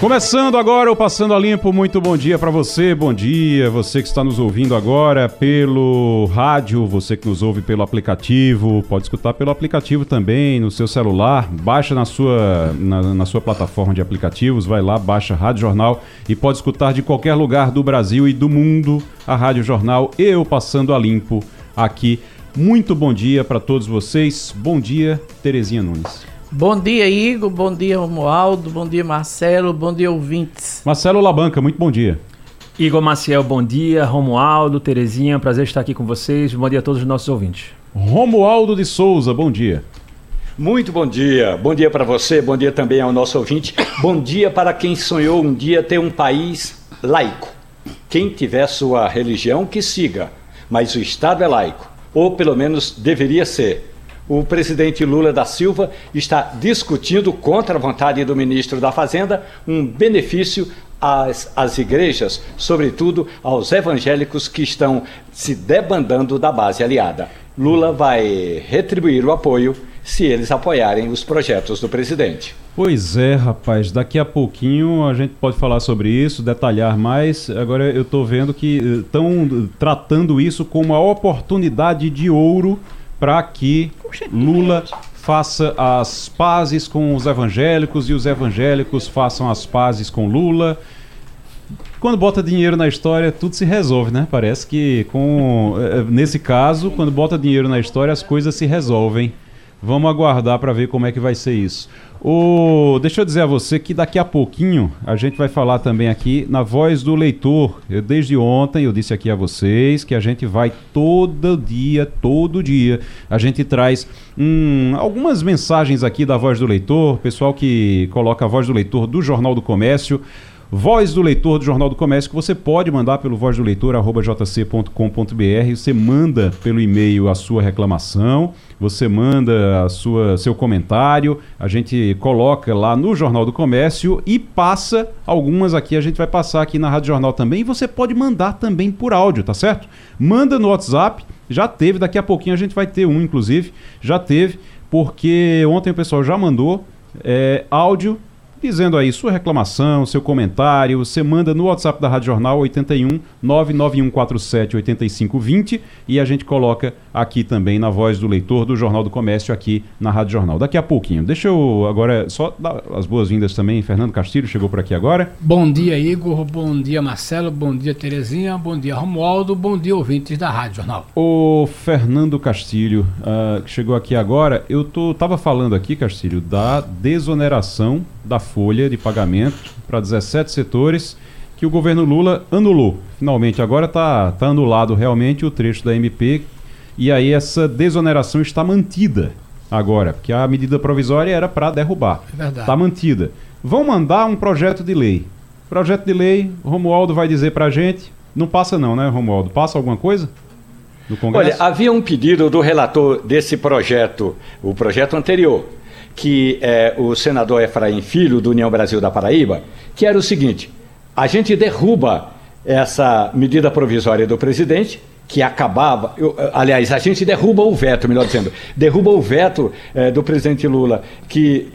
Começando agora o Passando a Limpo, muito bom dia para você, bom dia, você que está nos ouvindo agora pelo rádio, você que nos ouve pelo aplicativo, pode escutar pelo aplicativo também no seu celular, baixa na sua, na, na sua plataforma de aplicativos, vai lá, baixa Rádio Jornal e pode escutar de qualquer lugar do Brasil e do mundo a Rádio Jornal Eu Passando a Limpo aqui. Muito bom dia para todos vocês, bom dia, Terezinha Nunes. Bom dia, Igor. Bom dia, Romualdo. Bom dia, Marcelo. Bom dia, ouvintes. Marcelo Labanca, muito bom dia. Igor Maciel, bom dia. Romualdo, Terezinha, prazer estar aqui com vocês. Bom dia a todos os nossos ouvintes. Romualdo de Souza, bom dia. Muito bom dia. Bom dia para você, bom dia também ao nosso ouvinte. Bom dia para quem sonhou um dia ter um país laico. Quem tiver sua religião, que siga. Mas o Estado é laico, ou pelo menos deveria ser o presidente Lula da Silva está discutindo, contra a vontade do ministro da Fazenda, um benefício às, às igrejas, sobretudo aos evangélicos que estão se debandando da base aliada. Lula vai retribuir o apoio se eles apoiarem os projetos do presidente. Pois é, rapaz, daqui a pouquinho a gente pode falar sobre isso, detalhar mais. Agora eu estou vendo que estão eh, tratando isso como uma oportunidade de ouro para que Lula faça as pazes com os evangélicos e os evangélicos façam as pazes com Lula. Quando bota dinheiro na história, tudo se resolve, né? Parece que com eh, nesse caso, quando bota dinheiro na história, as coisas se resolvem. Vamos aguardar para ver como é que vai ser isso. O, deixa eu dizer a você que daqui a pouquinho a gente vai falar também aqui na voz do leitor. Eu, desde ontem eu disse aqui a vocês que a gente vai todo dia, todo dia, a gente traz hum, algumas mensagens aqui da voz do leitor, pessoal que coloca a voz do leitor do Jornal do Comércio. Voz do Leitor do Jornal do Comércio, que você pode mandar pelo voz do leitor, jc.com.br. Você manda pelo e-mail a sua reclamação, você manda a sua, seu comentário, a gente coloca lá no Jornal do Comércio e passa algumas aqui, a gente vai passar aqui na Rádio Jornal também. E você pode mandar também por áudio, tá certo? Manda no WhatsApp, já teve, daqui a pouquinho a gente vai ter um, inclusive, já teve, porque ontem o pessoal já mandou é, áudio dizendo aí sua reclamação, seu comentário, você manda no WhatsApp da Rádio Jornal 81 99147 8520 e a gente coloca aqui também na voz do leitor do Jornal do Comércio aqui na Rádio Jornal. Daqui a pouquinho. Deixa eu agora só dar as boas-vindas também. Fernando Castilho chegou por aqui agora. Bom dia, Igor. Bom dia, Marcelo. Bom dia, Terezinha. Bom dia, Romualdo. Bom dia, ouvintes da Rádio Jornal. O Fernando Castilho, uh, que chegou aqui agora, eu tô, tava falando aqui, Castilho, da desoneração da folha de pagamento para 17 setores que o governo Lula anulou. Finalmente, agora está tá anulado realmente o trecho da MP e aí essa desoneração está mantida agora, porque a medida provisória era para derrubar. É. Está mantida. Vão mandar um projeto de lei. Projeto de lei, Romualdo vai dizer para a gente. Não passa não, né, Romualdo? Passa alguma coisa? No Congresso? Olha, havia um pedido do relator desse projeto, o projeto anterior, que é o senador Efraim Filho, do União Brasil da Paraíba, que era o seguinte: a gente derruba essa medida provisória do presidente, que acabava. Eu, aliás, a gente derruba o veto, melhor dizendo, derruba o veto eh, do presidente Lula, que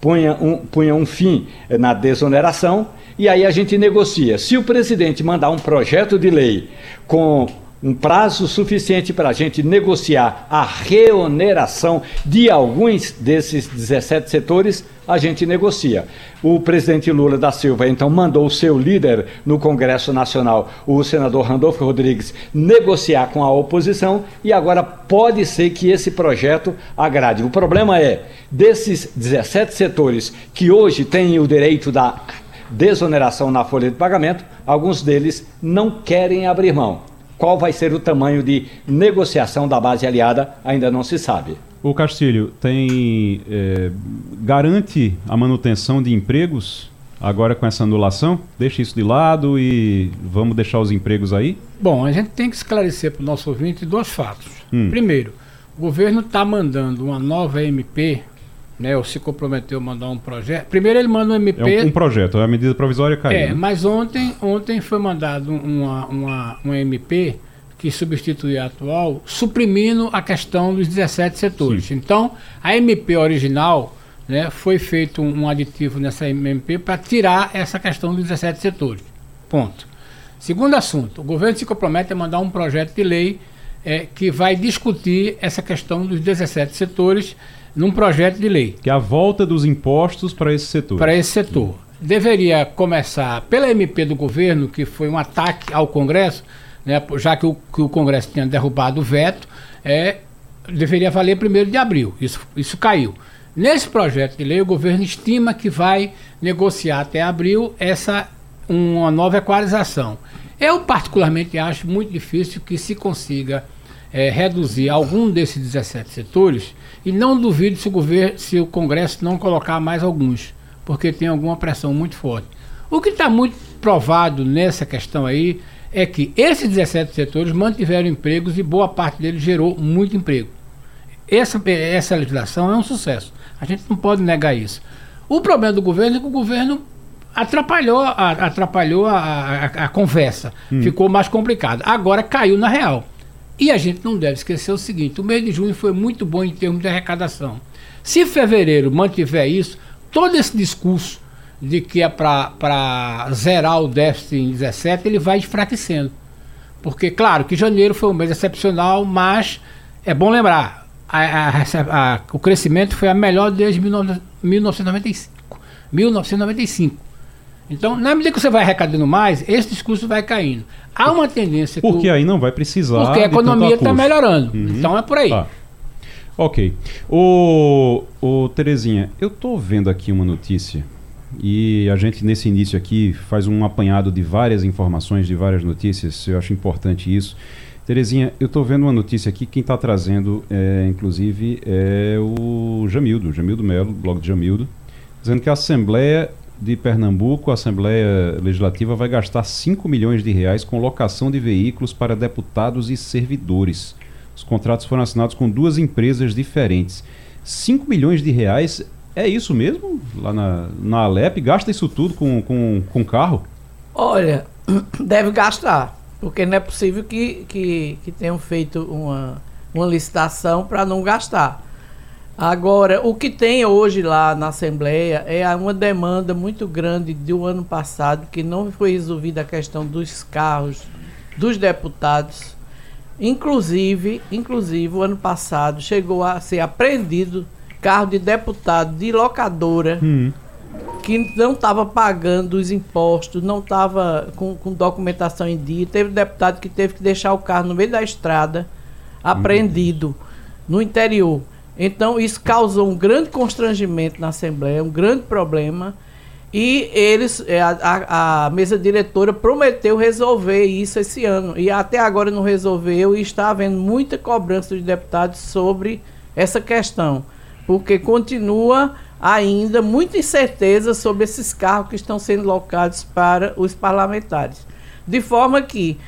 punha um, punha um fim na desoneração, e aí a gente negocia. Se o presidente mandar um projeto de lei com um prazo suficiente para a gente negociar a reoneração de alguns desses 17 setores, a gente negocia. O presidente Lula da Silva então mandou o seu líder no Congresso Nacional, o senador Randolfo Rodrigues, negociar com a oposição e agora pode ser que esse projeto agrade. O problema é, desses 17 setores que hoje têm o direito da desoneração na folha de pagamento, alguns deles não querem abrir mão. Qual vai ser o tamanho de negociação da base aliada ainda não se sabe. O Castilho tem é, garante a manutenção de empregos agora com essa anulação? Deixa isso de lado e vamos deixar os empregos aí? Bom, a gente tem que esclarecer para o nosso ouvinte dois fatos. Hum. Primeiro, O governo está mandando uma nova MP, né? Ou se comprometeu a mandar um projeto. Primeiro ele manda um MP. É um, um projeto, a medida provisória caiu. É, né? mas ontem, ontem foi mandado uma, uma, uma MP que substitui a atual, suprimindo a questão dos 17 setores. Sim. Então, a MP original, né, foi feito um, um aditivo nessa MP para tirar essa questão dos 17 setores. Ponto. Segundo assunto, o governo se compromete a mandar um projeto de lei é, que vai discutir essa questão dos 17 setores num projeto de lei Que é a volta dos impostos para esse setor. para esse setor. Deveria começar pela MP do governo, que foi um ataque ao Congresso, né, já que o, que o Congresso tinha derrubado o veto, é, deveria valer 1 de abril. Isso, isso caiu. Nesse projeto de lei, o governo estima que vai negociar até abril essa uma nova equalização. Eu, particularmente, acho muito difícil que se consiga eh, reduzir algum desses 17 setores e não duvido se o, governo, se o Congresso não colocar mais alguns, porque tem alguma pressão muito forte. O que está muito provado nessa questão aí é que esses 17 setores mantiveram empregos e boa parte deles gerou muito emprego. Essa, essa legislação é um sucesso. A gente não pode negar isso. O problema do governo é que o governo atrapalhou a, atrapalhou a, a, a conversa. Ficou mais complicado. Agora caiu na real. E a gente não deve esquecer o seguinte: o mês de junho foi muito bom em termos de arrecadação. Se fevereiro mantiver isso, todo esse discurso de que é para zerar o déficit em 17, ele vai enfraquecendo. Porque, claro, que janeiro foi um mês excepcional, mas é bom lembrar, a- a- a- o crescimento foi a melhor desde 19- 1995. 1995. Então, na medida que você vai arrecadando mais, esse discurso vai caindo. Há uma tendência que o- Porque aí não vai precisar. porque a economia está melhorando. Uhum. Então é por aí. Tá. Ok. Ô, ô, Terezinha, eu tô vendo aqui uma notícia e a gente nesse início aqui faz um apanhado de várias informações, de várias notícias, eu acho importante isso. Terezinha, eu tô vendo uma notícia aqui, quem está trazendo, é, inclusive, é o Jamildo, Jamildo Melo, blog de Jamildo, dizendo que a Assembleia de Pernambuco, a Assembleia Legislativa, vai gastar 5 milhões de reais com locação de veículos para deputados e servidores. Os contratos foram assinados com duas empresas diferentes. 5 milhões de reais, é isso mesmo? Lá na, na Alep, gasta isso tudo com, com, com carro? Olha, deve gastar, porque não é possível que, que, que tenham feito uma, uma licitação para não gastar. Agora, o que tem hoje lá na Assembleia é uma demanda muito grande do ano passado, que não foi resolvida a questão dos carros dos deputados. Inclusive, inclusive, o ano passado chegou a ser apreendido carro de deputado de locadora Hum. que não estava pagando os impostos, não estava com, com documentação em dia. Teve deputado que teve que deixar o carro no meio da estrada, apreendido, no interior. Então, isso causou um grande constrangimento na Assembleia, um grande problema. E eles, a, a- a mesa diretora prometeu resolver isso esse ano. E até agora não resolveu e está havendo muita cobrança dos deputados sobre essa questão. Porque continua ainda muita incerteza sobre esses carros que estão sendo locados para os parlamentares. De forma que,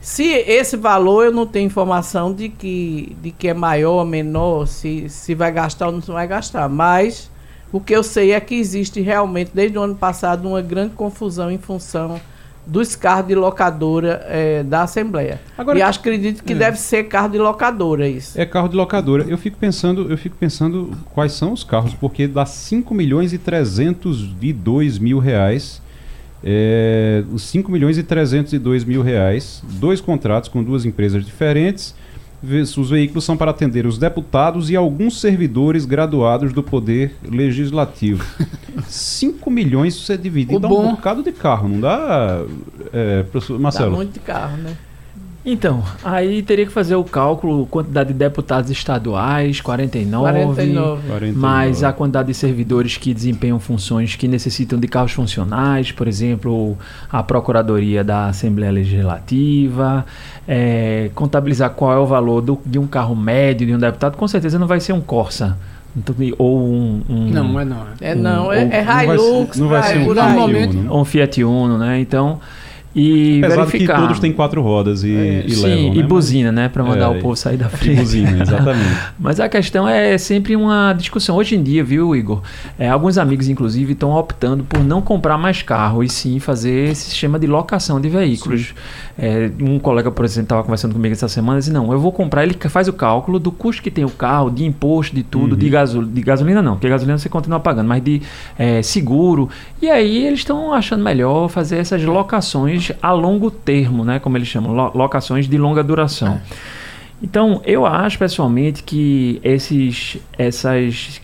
se esse valor eu não tenho informação de que, de que é maior ou menor, se, se vai gastar ou não vai gastar, mas o que eu sei é que existe realmente, desde o ano passado, uma grande confusão em função dos carros de locadora eh, da Assembleia. Agora- e acho acredito que É. deve ser carro de locadora isso. É carro de locadora. Eu fico pensando, eu fico pensando quais são os carros, porque dá 5 milhões e 302 mil reais. É, os 5 milhões e 302 mil reais, dois contratos com duas empresas diferentes. Os veículos são para atender os deputados e alguns servidores graduados do Poder Legislativo. 5 milhões, isso é dividido, O dá bom- um bocado de carro, não dá, é, professor Dá Marcelo? muito de carro, né? Então, aí teria que fazer o cálculo, quantidade de deputados estaduais, 49, 49. 49. mais a quantidade de servidores que desempenham funções que necessitam de carros funcionais, por exemplo, a Procuradoria da Assembleia Legislativa, é, contabilizar qual é o valor do- de um carro médio de um deputado, com certeza não vai ser um Corsa. Então, ou um, um- Não, é não. É não, é, ou- é não vai ser- Hilux, não vai vai ser um aí. Normalmente- Uno, né? ou um Fiat Uno, né? Então, e Apesar verificar. que todos têm quatro rodas e, É, e sim, levam, e né? buzina, né? Pra mandar É, o povo sair da E frente. buzina, exatamente. Mas a questão é sempre uma discussão. Hoje em dia, viu, Igor? É, alguns amigos, inclusive, estão optando por não comprar mais carro e sim fazer esse sistema de locação de veículos. É, um colega, por exemplo, estava conversando comigo essa semana e disse: Não, eu vou comprar. Ele faz o cálculo do custo que tem o carro, de imposto, de tudo, de, gasol de gasolina, não, porque gasolina você continua pagando, mas de é, seguro. E aí eles estão achando melhor fazer essas locações a longo termo, né? Como eles chamam, lo- locações de longa duração. Então, eu acho pessoalmente que esses, essas,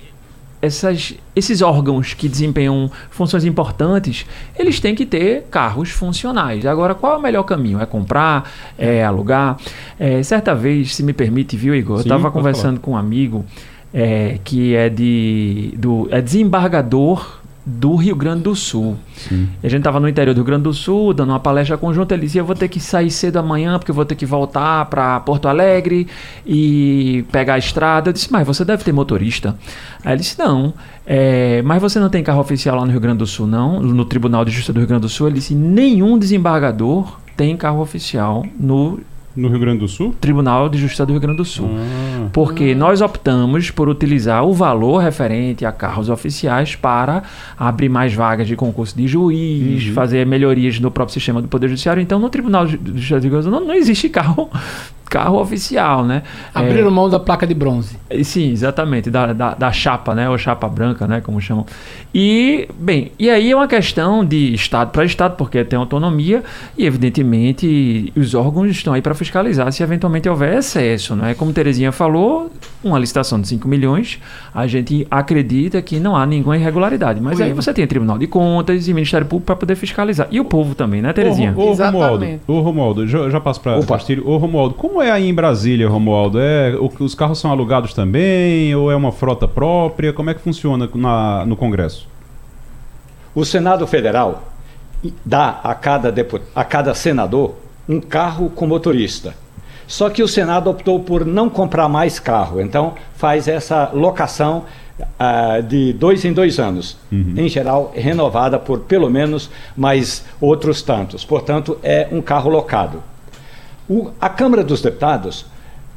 essas, esses órgãos que desempenham funções importantes, eles têm que ter carros funcionais. Agora, qual é o melhor caminho? É comprar? É alugar? É, certa vez, se me permite, viu, Igor? Sim, eu estava conversando com um amigo é, que é de do, é desembargador do Rio Grande do Sul. Sim. A gente estava no interior do Rio Grande do Sul, dando uma palestra conjunta. Ele disse: Eu vou ter que sair cedo amanhã, porque eu vou ter que voltar para Porto Alegre e pegar a estrada. Eu disse: Mas você deve ter motorista. Aí ele disse: Não, é, mas você não tem carro oficial lá no Rio Grande do Sul, não? No Tribunal de Justiça do Rio Grande do Sul. Ele disse: Nenhum desembargador tem carro oficial no No Rio Grande do Sul? Tribunal de Justiça do Rio Grande do Sul. Ah, Porque nós optamos por utilizar o valor referente a carros oficiais para abrir mais vagas de concurso de juiz, fazer melhorias no próprio sistema do Poder Judiciário. Então, no Tribunal de Justiça do Rio Grande do Sul não, não existe carro, carro oficial, né? Abriram mão da placa de bronze. É, sim, exatamente, da, da, da chapa, né? Ou chapa branca, né? Como chamam. E, bem, e aí é uma questão de Estado para Estado, porque tem autonomia e, evidentemente, os órgãos estão aí para fiscalizar se eventualmente houver excesso, né? Como Terezinha falou, uma licitação de 5 milhões, a gente acredita que não há nenhuma irregularidade. Mas aí você tem Tribunal de Contas e Ministério Público para poder fiscalizar. E o povo também, né, Terezinha? Ô, ô, Romualdo, ô, Romualdo, já, já passo para Opa. Castilho. Ô, Romualdo, como é aí em Brasília, Romualdo? É, os carros são alugados também? Ou é uma frota própria? Como é que funciona na- no Congresso? O Senado Federal dá a cada, a cada senador um carro com motorista. Só que o Senado optou por não comprar mais carro, então faz essa locação ah, de dois em dois anos, em geral renovada por pelo menos mais outros tantos. Portanto, é um carro locado. O- a Câmara dos Deputados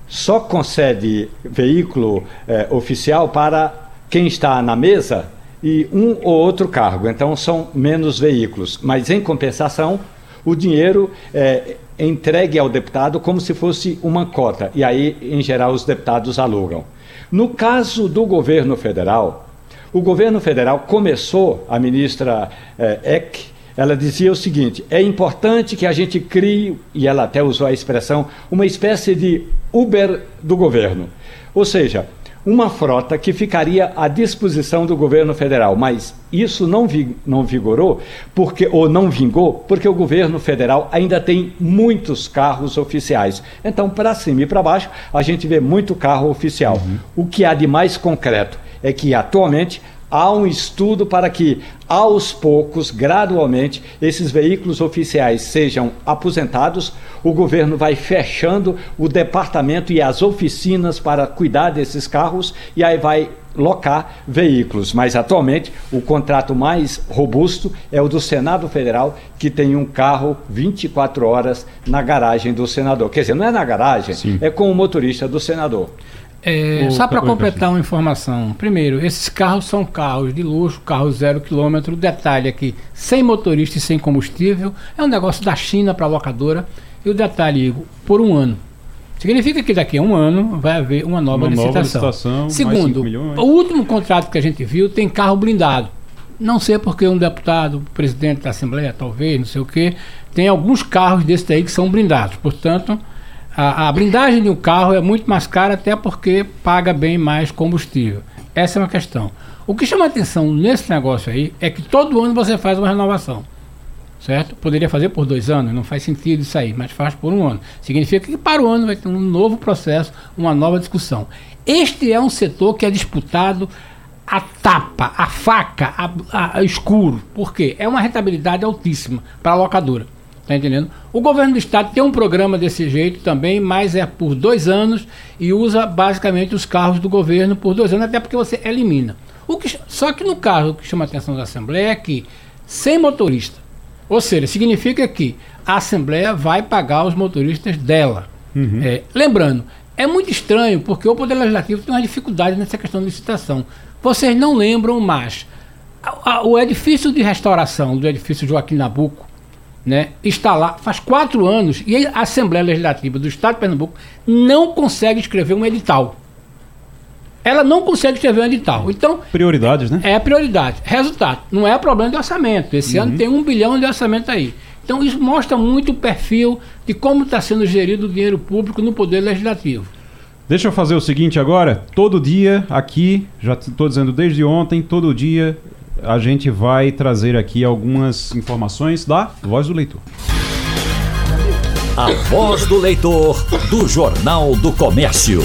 só concede veículo eh, oficial para quem está na mesa e um ou outro cargo. Então são menos veículos. Mas em compensação, o dinheiro é entregue ao deputado como se fosse uma cota. E aí, em geral, os deputados alugam. No caso do governo federal, o governo federal começou, a ministra eh, Eck, ela dizia o seguinte: é importante que a gente crie, e ela até usou a expressão, uma espécie de Uber do governo. Ou seja, uma frota que ficaria à disposição do governo federal. Mas isso não, vi, não vigorou, porque, ou não vingou, porque o governo federal ainda tem muitos carros oficiais. Então, para cima e para baixo, a gente vê muito carro oficial. O que há de mais concreto é que atualmente há um estudo para que, aos poucos, gradualmente, esses veículos oficiais sejam aposentados. O governo vai fechando o departamento e as oficinas para cuidar desses carros e aí vai locar veículos. Mas atualmente o contrato mais robusto é o do Senado Federal, que tem um carro 24 horas na garagem do senador. Quer dizer, não é na garagem, Sim. é com o motorista do senador. É, só para Oi, completar uma informação. Primeiro, esses carros são carros de luxo, carros zero quilômetro. Detalhe aqui, sem motorista e sem combustível. É um negócio da China para a locadora. E o detalhe, Igor, por um ano. Significa que daqui a um ano vai haver uma nova Uma nova licitação. licitação, mais Segundo, o último contrato que a gente viu tem carro blindado. Não sei porque um deputado, presidente da Assembleia, talvez, não sei o quê, tem alguns carros desses aí que são blindados. Portanto, a, a blindagem de um carro é muito mais cara, até porque paga bem mais combustível. Essa é uma questão. O que chama atenção nesse negócio aí é que todo ano você faz uma renovação. Certo? Poderia fazer por dois anos, não faz sentido isso aí, mas faz por um ano. Significa que para o ano vai ter um novo processo, uma nova discussão. Este é um setor que é disputado a tapa, a faca, a, a- a escuro. Por quê? É uma rentabilidade altíssima para a locadora. Tá entendendo? O governo do estado tem um programa desse jeito também, mas é por dois anos e usa basicamente os carros do governo por dois anos, até porque você elimina. O que, só que no caso, o que chama a atenção da Assembleia é que, sem motorista, ou seja, significa que a Assembleia vai pagar os motoristas dela. Uhum. É, lembrando, é muito estranho porque o Poder Legislativo tem uma dificuldade nessa questão de licitação. Vocês não lembram mais. O edifício de restauração do edifício Joaquim Nabuco né, está lá faz quatro anos e a Assembleia Legislativa do Estado de Pernambuco não consegue escrever um edital. Ela não consegue escrever um edital. Então. Prioridades, né? É prioridade. Resultado, não é problema de orçamento. Esse uhum. ano tem um bilhão de orçamento aí. Então isso mostra muito o perfil de como está sendo gerido o dinheiro público no Poder Legislativo. Deixa eu fazer o seguinte agora. Todo dia aqui, já estou dizendo desde ontem, todo dia a gente vai trazer aqui algumas informações da Voz do Leitor. A Voz do Leitor, do Jornal do Comércio.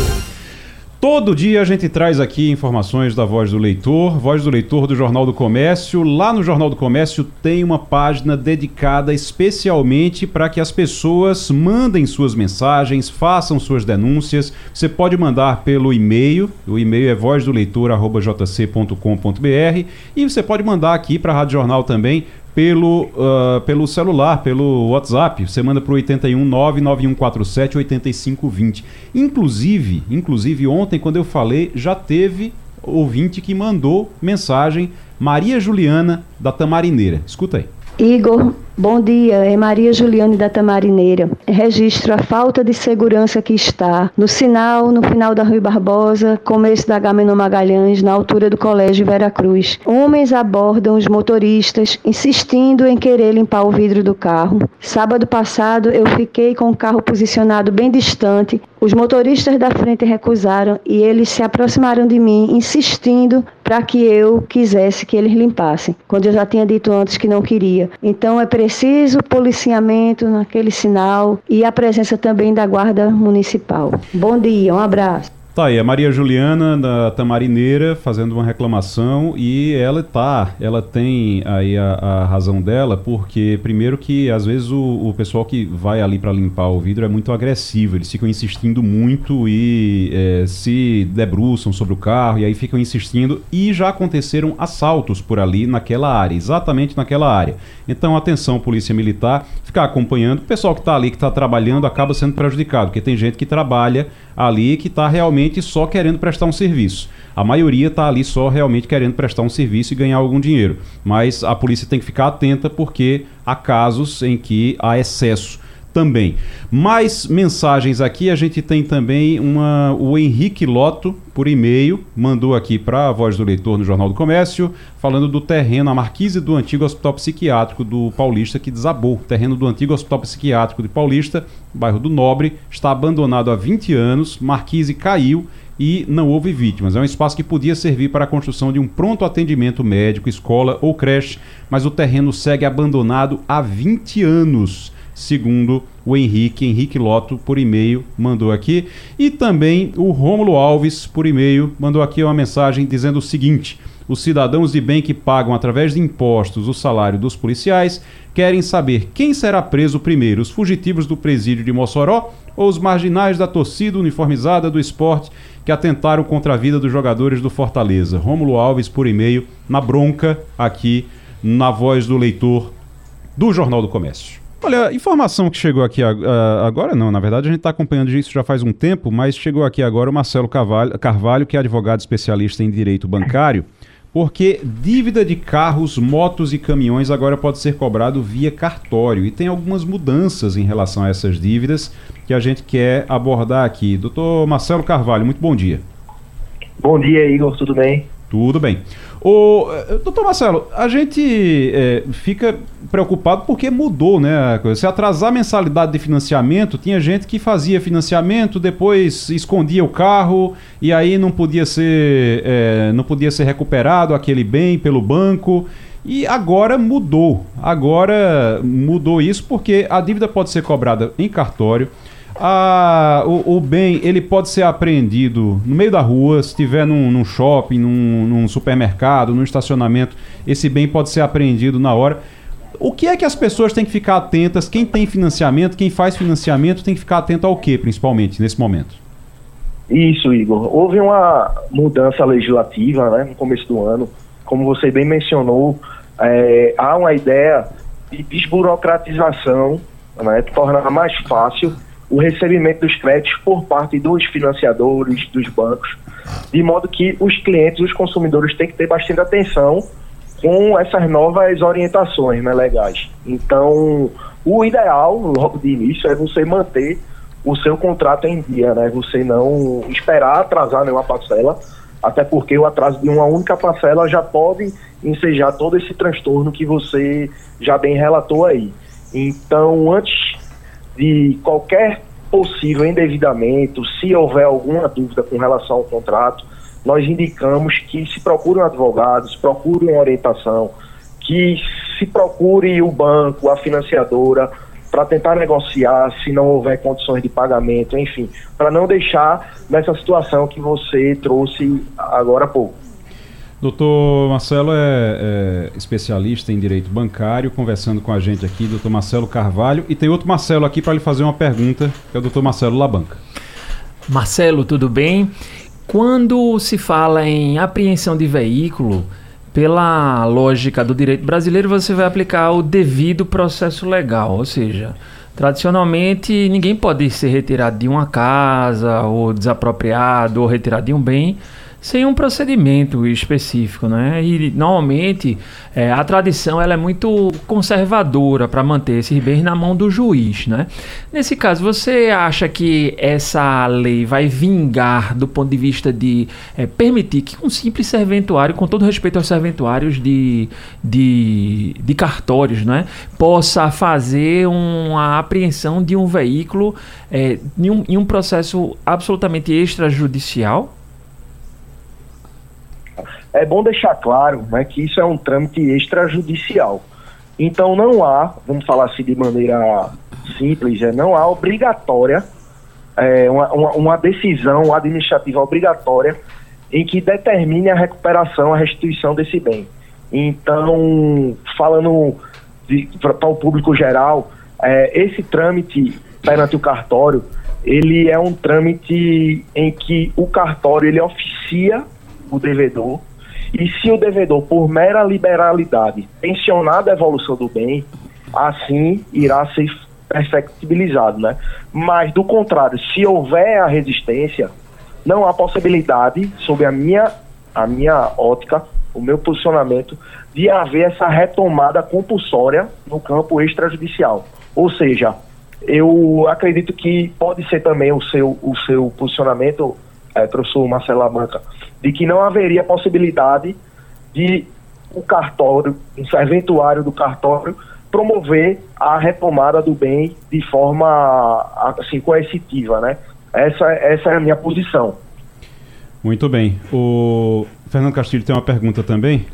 Todo dia a gente traz aqui informações da Voz do Leitor, Voz do Leitor do Jornal do Comércio. Lá no Jornal do Comércio tem uma página dedicada especialmente para que as pessoas mandem suas mensagens, façam suas denúncias. Você pode mandar pelo e-mail, o e-mail é vozdoleitor@jc.com.br e você pode mandar aqui para a Rádio Jornal também pelo, uh, pelo celular, pelo WhatsApp. Você manda para o 81 99147 8520. Inclusive, inclusive ontem quando eu falei, já teve ouvinte que mandou mensagem Maria Juliana da Tamarineira. Escuta aí. Igor, bom dia. É Maria Juliane da Tamarineira. Registro a falta de segurança que está no sinal, no final da Rui Barbosa, começo da Gamenon Magalhães, na altura do Colégio Vera Cruz. Homens abordam os motoristas, insistindo em querer limpar o vidro do carro. Sábado passado, eu fiquei com o carro posicionado bem distante. Os motoristas da frente recusaram e eles se aproximaram de mim, insistindo para que eu quisesse que eles limpassem, quando eu já tinha dito antes que não queria. Então é preciso policiamento naquele sinal e a presença também da Guarda Municipal. Bom dia, um abraço. Tá aí, a Maria Juliana da Tamarineira fazendo uma reclamação e ela tá, ela tem aí a, a razão dela, porque primeiro que às vezes o, o pessoal que vai ali para limpar o vidro é muito agressivo, eles ficam insistindo muito e é, se debruçam sobre o carro e aí ficam insistindo e já aconteceram assaltos por ali naquela área, exatamente naquela área. Então atenção polícia militar, ficar acompanhando, o pessoal que está ali, que está trabalhando acaba sendo prejudicado, porque tem gente que trabalha ali que está realmente só querendo prestar um serviço. A maioria está ali só realmente querendo prestar um serviço e ganhar algum dinheiro. Mas a polícia tem que ficar atenta porque há casos em que há excesso também. Mais mensagens aqui, a gente tem também uma, o Henrique Loto, por e-mail, mandou aqui para a Voz do Leitor no Jornal do Comércio, falando do terreno, a marquise do antigo Hospital Psiquiátrico do Paulista que desabou. O terreno do antigo Hospital Psiquiátrico de Paulista, bairro do Nobre, está abandonado há 20 anos, marquise caiu e não houve vítimas. É um espaço que podia servir para a construção de um pronto atendimento médico, escola ou creche, mas o terreno segue abandonado há 20 anos segundo o Henrique, Henrique Loto, por e-mail, mandou aqui. E também o Rômulo Alves, por e-mail, mandou aqui uma mensagem dizendo o seguinte: os cidadãos de bem que pagam através de impostos o salário dos policiais querem saber quem será preso primeiro, os fugitivos do presídio de Mossoró ou os marginais da torcida uniformizada do esporte que atentaram contra a vida dos jogadores do Fortaleza. Rômulo Alves, por e-mail, na bronca, aqui na voz do leitor do Jornal do Comércio. Olha, informação que chegou aqui agora, não, na verdade a gente está acompanhando isso já faz um tempo, mas chegou aqui agora o Marcelo Carvalho, Carvalho, que é advogado especialista em direito bancário, porque dívida de carros, motos e caminhões agora pode ser cobrado via cartório e tem algumas mudanças em relação a essas dívidas que a gente quer abordar aqui. Doutor Marcelo Carvalho, muito bom dia. Bom dia, Igor, tudo bem? Tudo bem. O, eh, doutor Marcelo, a gente é, fica preocupado porque mudou, né? Se atrasar a mensalidade de financiamento, tinha gente que fazia financiamento, depois escondia o carro e aí não podia ser, é, não podia ser recuperado aquele bem pelo banco. E agora mudou. Agora mudou isso porque a dívida pode ser cobrada em cartório a, o, o, bem ele pode ser apreendido no meio da rua, se estiver num, num shopping, num, num, supermercado, num estacionamento, esse bem pode ser apreendido na hora. O que é que as pessoas têm que ficar atentas? Quem tem financiamento, quem faz financiamento, tem que ficar atento ao que, principalmente, nesse momento? Isso, Igor. Houve uma mudança legislativa né, no começo do ano. Como você bem mencionou, é, há uma ideia de desburocratização né, tornar mais fácil o recebimento dos créditos por parte dos financiadores, dos bancos, de modo que os clientes, os consumidores têm que ter bastante atenção com essas novas orientações né, legais. Então, o ideal, logo de início, é você manter o seu contrato em dia, né? Você não esperar atrasar nenhuma parcela, até porque o atraso de uma única parcela já pode ensejar todo esse transtorno que você já bem relatou aí. Então, antes de qualquer possível endividamento, se houver alguma dúvida com relação ao contrato, nós indicamos que se procure um advogado, se procure uma orientação, que se procure o banco, a financiadora, para tentar negociar se não houver condições de pagamento, enfim, para não deixar nessa situação que você trouxe agora há pouco. Doutor Marcelo é, é, especialista em direito bancário, conversando com a gente aqui, doutor Marcelo Carvalho. E tem outro Marcelo aqui para lhe fazer uma pergunta, que é o doutor Marcelo Labanca. Marcelo, tudo bem? Quando se fala em apreensão de veículo, pela lógica do direito brasileiro, você vai aplicar o devido processo legal, ou seja, tradicionalmente ninguém pode ser retirado de uma casa, ou desapropriado, ou retirado de um bem sem um procedimento específico, né? E normalmente é, a tradição ela é muito conservadora para manter esses bens na mão do juiz, né? Nesse caso, você acha que essa lei vai vingar do ponto de vista de é, permitir que um simples serventuário, com todo respeito aos serventuários de, de, de cartórios, né, possa fazer uma apreensão de um veículo é, em, um, em um processo absolutamente extrajudicial? É bom deixar claro né, que isso é um trâmite extrajudicial. Então não há, vamos falar assim de maneira simples, é, não há obrigatória, é, uma, uma, uma, decisão administrativa obrigatória em que determine a recuperação, a restituição desse bem. Então, falando para o público geral, é, esse trâmite perante o cartório, ele é um trâmite em que o cartório ele oficia o devedor e se o devedor, por mera liberalidade, pensionar a devolução do bem, assim irá ser perfectibilizado, né? Mas, do contrário, se houver a resistência, não há possibilidade, sob a minha, a minha ótica, o meu posicionamento, de haver essa retomada compulsória no campo extrajudicial. Ou seja, eu acredito que pode ser também o seu, o seu posicionamento, é, professor Marcelo Lamanca, de que não haveria possibilidade de o cartório, um serventuário do cartório, promover a retomada do bem de forma assim coercitiva, né? Essa, essa é a minha posição. Muito bem. O Fernando Castilho tem uma pergunta também.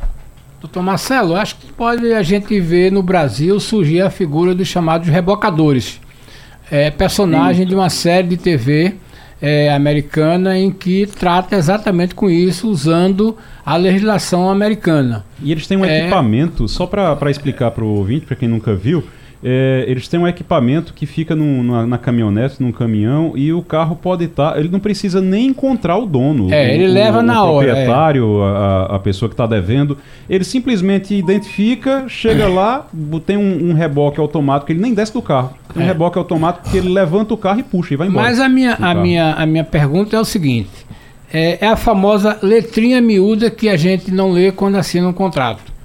Doutor Marcelo, acho que pode a gente ver no Brasil surgir a figura dos chamados rebocadores. É, personagem Sim. de uma série de TV é, americana em que trata exatamente com isso, usando a legislação americana. E eles têm um é... equipamento, só para explicar para o ouvinte, para quem nunca viu, é, eles têm um equipamento que fica num, na, na, caminhonete, num caminhão, e o carro pode estar. Tá, ele não precisa nem encontrar o dono. É, o, ele leva o, na o hora. O proprietário, é. a, a, pessoa que está devendo. Ele simplesmente identifica, chega lá, tem um, um, reboque automático, ele nem desce do carro. Tem um é. reboque automático que ele levanta o carro e puxa e vai embora. Mas a minha, a minha, a minha pergunta é o seguinte: é, é a famosa letrinha miúda que a gente não lê quando assina um contrato.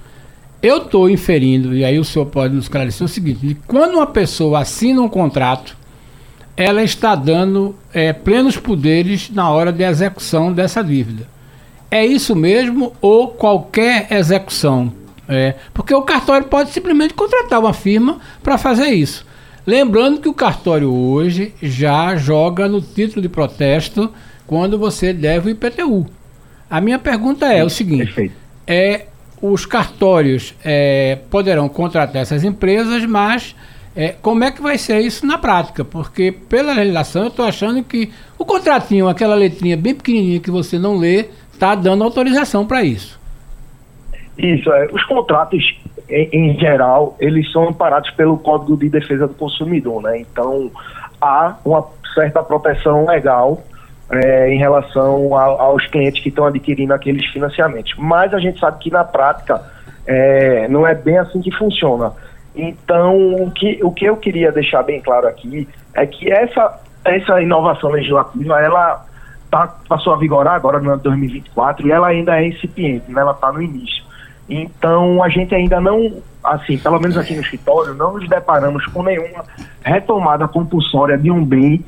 Eu estou inferindo, e aí o senhor pode nos esclarecer o seguinte: quando uma pessoa assina um contrato, ela está dando é, plenos poderes na hora de execução dessa dívida. É isso mesmo ou qualquer execução? É, porque o cartório pode simplesmente contratar uma firma para fazer isso. Lembrando que o cartório hoje já joga no título de protesto quando você deve o IPTU. A minha pergunta é o seguinte: perfeito. é os cartórios é, poderão contratar essas empresas, mas é, como é que vai ser isso na prática? Porque pela legislação eu estou achando que o contratinho, aquela letrinha bem pequenininha que você não lê, está dando autorização para isso. Isso, é, os contratos em, em, geral, eles são amparados pelo Código de Defesa do Consumidor, né? Então há uma certa proteção legal é, em relação a, aos clientes que estão adquirindo aqueles financiamentos. Mas a gente sabe que na prática é, não é bem assim que funciona. Então, o que, o que eu queria deixar bem claro aqui é que essa, essa inovação legislativa, ela tá, passou a vigorar agora no ano 2024 e ela ainda é incipiente, né? ela está no início. Então, a gente ainda não, assim, pelo menos aqui no escritório, não nos deparamos com nenhuma retomada compulsória de um bem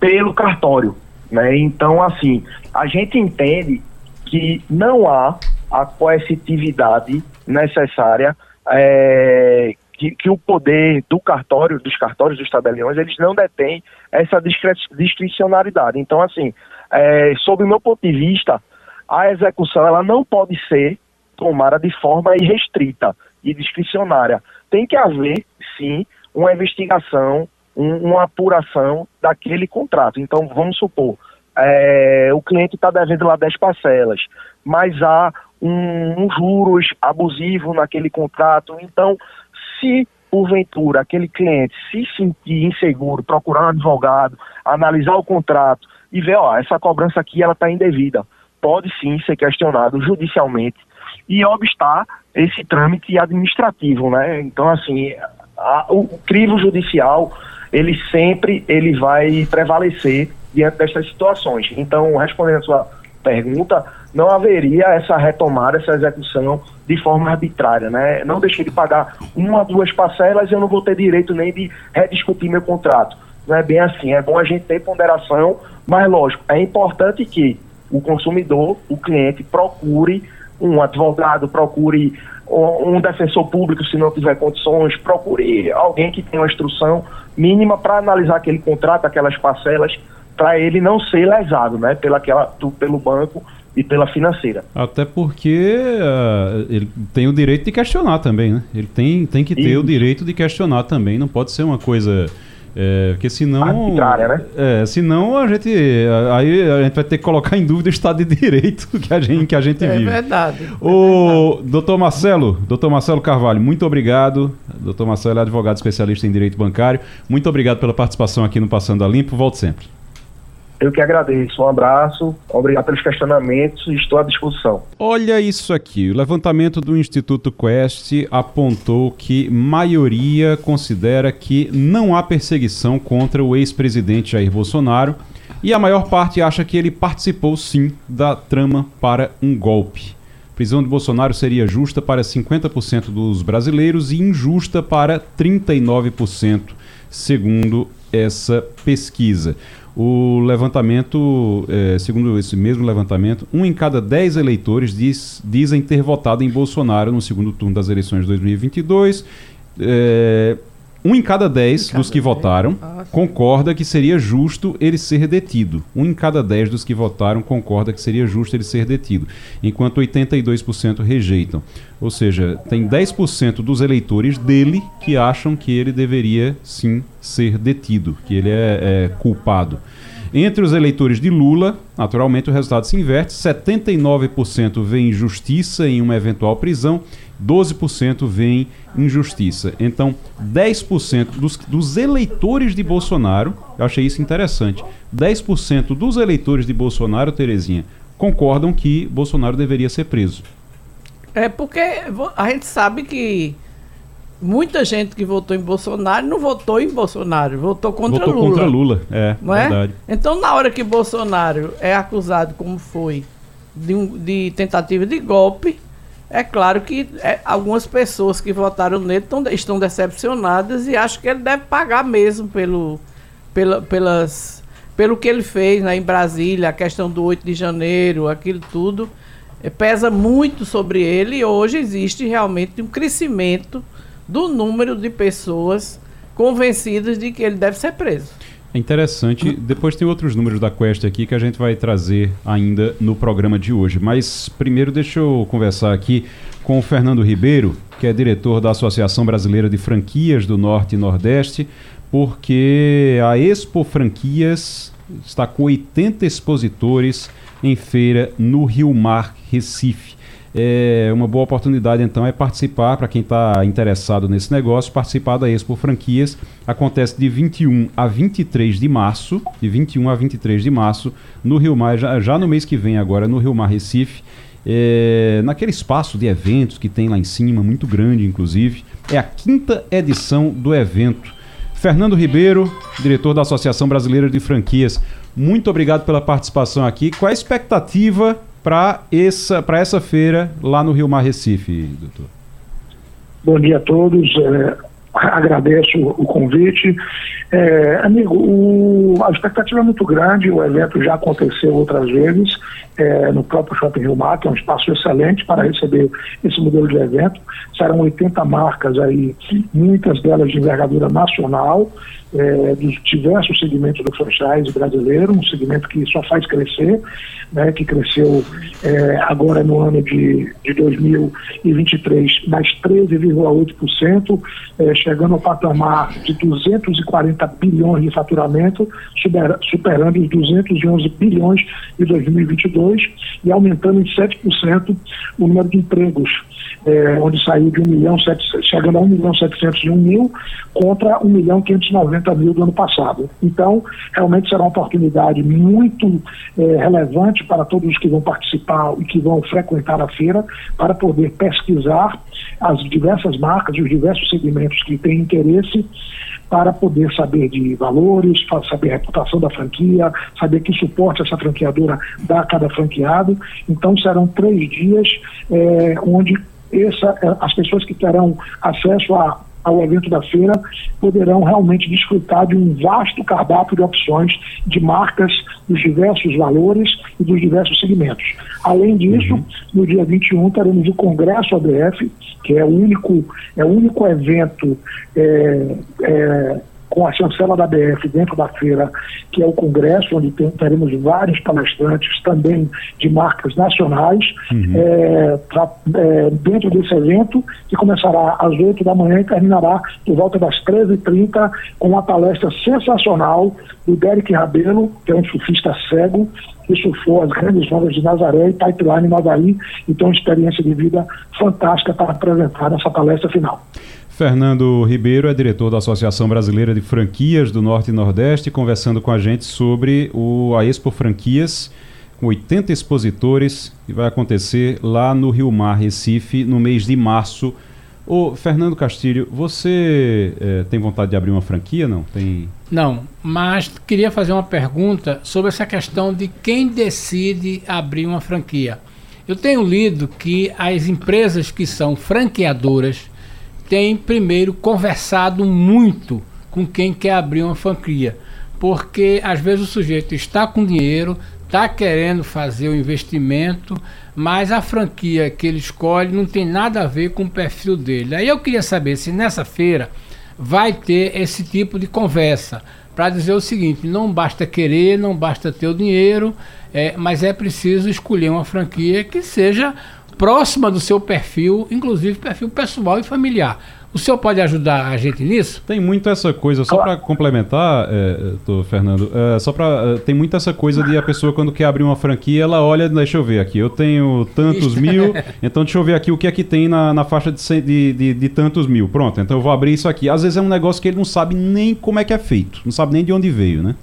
pelo cartório. Né? Então, assim, a gente entende que não há a coercitividade necessária é, que, que, o poder do cartório, dos cartórios dos tabeliões, eles não detêm essa discricionariedade. Então, assim, é, sob o meu ponto de vista, a execução ela não pode ser tomada de forma irrestrita e discricionária. Tem que haver, sim, uma investigação, um, uma apuração daquele contrato. Então, vamos supor, é, o cliente está devendo lá 10 parcelas, mas há um, um juros abusivo naquele contrato. Então, se porventura aquele cliente se sentir inseguro, procurar um advogado, analisar o contrato e ver, ó, essa cobrança aqui ela está indevida, pode sim ser questionado judicialmente e obstar esse trâmite administrativo, né? Então, assim, a, o crivo judicial ele sempre ele vai prevalecer diante destas situações. Então, respondendo a sua pergunta, não haveria essa retomada, essa execução de forma arbitrária, né? Não deixei de pagar uma, duas parcelas, eu não vou ter direito nem de rediscutir meu contrato. Não é bem assim, é bom a gente ter ponderação, mas lógico, é importante que o consumidor, o cliente, procure um advogado, procure um defensor público se não tiver condições, procure alguém que tenha uma instrução mínima para analisar aquele contrato, aquelas parcelas, para ele não ser lesado, né, pela aquela, pelo banco e pela financeira. Até porque uh, ele tem o direito de questionar também, né? Ele tem, tem que ter e... o direito de questionar também, não pode ser uma coisa é, porque senão. Arbitrária, né? É, senão a gente. Aí a gente vai ter que colocar em dúvida o Estado de Direito que a gente, que a gente é vive. Verdade, o é verdade. doutor Marcelo, doutor Marcelo Carvalho, muito obrigado. Doutor Marcelo é advogado especialista em direito bancário. Muito obrigado pela participação aqui no Passando a Limpo. Volte sempre. Eu que agradeço. Um abraço, obrigado pelos questionamentos e estou à disposição. Olha isso aqui. O levantamento do Instituto Quest apontou que maioria considera que não há perseguição contra o ex-presidente Jair Bolsonaro e a maior parte acha que ele participou sim da trama para um golpe. A prisão de Bolsonaro seria justa para 50% dos brasileiros e injusta para 39%, segundo essa pesquisa. O levantamento, é, segundo esse mesmo levantamento, um em cada dez eleitores diz, dizem ter votado em Bolsonaro no segundo turno das eleições de 2022. É, um em cada dez dos que votaram ah, concorda que seria justo ele ser detido. Um em cada dez dos que votaram concorda que seria justo ele ser detido, enquanto 82% rejeitam. Ou seja, tem 10% dos eleitores dele que acham que ele deveria sim ser detido, que ele é, é culpado. Entre os eleitores de Lula, naturalmente o resultado se inverte: 79% veem justiça em uma eventual prisão 12% veem injustiça. Então, 10% dos, dos eleitores de Bolsonaro, eu achei isso interessante, 10% dos eleitores de Bolsonaro, Terezinha, concordam que Bolsonaro deveria ser preso. É porque a gente sabe que muita gente que votou em Bolsonaro não votou em Bolsonaro, votou contra votou Lula. contra Lula, é, não é? verdade. Então, na hora que Bolsonaro é acusado, como foi, de, um, de tentativa de golpe, é claro que é, algumas pessoas que votaram nele tão, estão decepcionadas e acham que ele deve pagar mesmo pelo, pela, pelas, pelo que ele fez né, em Brasília, a questão do 8 de janeiro, aquilo tudo. É, pesa muito sobre ele e hoje existe realmente um crescimento do número de pessoas convencidas de que ele deve ser preso. É interessante. Depois tem outros números da Quest aqui que a gente vai trazer ainda no programa de hoje. Mas primeiro deixa eu conversar aqui com o Fernando Ribeiro, que é diretor da Associação Brasileira de Franquias do Norte e Nordeste, porque a Expo Franquias está com 80 expositores em feira no Rio Mar, Recife. É uma boa oportunidade, então, é participar, para quem está interessado nesse negócio, participar da Expo Franquias. Acontece de 21 a 23 de março, de 21 a 23 de março, no Rio Mar, já, já no mês que vem agora, no Rio Mar Recife. é, naquele espaço de eventos que tem lá em cima, muito grande inclusive. É a quinta edição do evento. Fernando Ribeiro, diretor da Associação Brasileira de Franquias, muito obrigado pela participação aqui. Qual a expectativa para essa, essa feira lá no Rio Mar Recife, doutor? Bom dia a todos. É, agradeço o convite. É, amigo, o, a expectativa é muito grande, o evento já aconteceu outras vezes é, no próprio Shopping Rio Mar, que é um espaço excelente para receber esse modelo de evento. Serão 80 marcas aí, muitas delas de envergadura nacional, é, dos diversos segmentos do franchise brasileiro, um segmento que só faz crescer, né, que cresceu é, agora no ano de, de 2023 mais 13,8%, é, chegando ao patamar de 240 bilhões de faturamento, super, superando os 211 bilhões de 2022 e aumentando em 7% o número de empregos é, onde saiu de 1 milhão, chegando a 1 milhão 701 mil contra 1 milhão 590 mil do ano passado. Então, realmente será uma oportunidade muito é, relevante para todos os que vão participar e que vão frequentar a feira para poder pesquisar as diversas marcas e os diversos segmentos que têm interesse para poder saber de valores, saber a reputação da franquia, saber que suporte essa franqueadora dá a cada franqueado. Então serão três dias é, onde essa, eh, as pessoas que terão acesso a, ao evento da feira poderão realmente desfrutar de um vasto cardápio de opções de marcas dos diversos valores e dos diversos segmentos. Além disso, uhum. no dia 21 teremos o Congresso ABF, que é o único, é o único evento é, é, com a chancela da BF dentro da feira, que é o congresso, onde tem, teremos vários palestrantes também de marcas nacionais, uhum. é, pra, é, dentro desse evento, que começará às 8 da manhã e terminará por volta das 13h30, com uma palestra sensacional do Derek Rabelo, que é um surfista cego, que surfou as grandes ondas de Nazaré e Pipeline no Havaí, então uma experiência de vida fantástica para apresentar nessa palestra final. Fernando Ribeiro é diretor da Associação Brasileira de Franquias do Norte e Nordeste, conversando com a gente sobre o, a Expo Franquias, com 80 expositores, que vai acontecer lá no Rio Mar, Recife, no mês de março. Ô, Fernando Castilho, você é, tem vontade de abrir uma franquia, não? Tem... Não, mas queria fazer uma pergunta sobre essa questão de quem decide abrir uma franquia. Eu tenho lido que as empresas que são franqueadoras tem primeiro conversado muito com quem quer abrir uma franquia, porque às vezes o sujeito está com dinheiro, está querendo fazer o investimento, mas a franquia que ele escolhe não tem nada a ver com o perfil dele. Aí eu queria saber se nessa feira vai ter esse tipo de conversa para dizer o seguinte: não basta querer, não basta ter o dinheiro, é, mas é preciso escolher uma franquia que seja próxima do seu perfil, inclusive perfil pessoal e familiar. O senhor pode ajudar a gente nisso? Tem muito essa coisa, só para complementar, é, tô, Fernando, é, só para é, tem muito essa coisa de a pessoa quando quer abrir uma franquia, ela olha, deixa eu ver aqui, eu tenho tantos mil, então deixa eu ver aqui o que é que tem na, na faixa de, de, de, de, tantos mil. Pronto, então eu vou abrir isso aqui. Às vezes é um negócio que ele não sabe nem como é que é feito, não sabe nem de onde veio, né?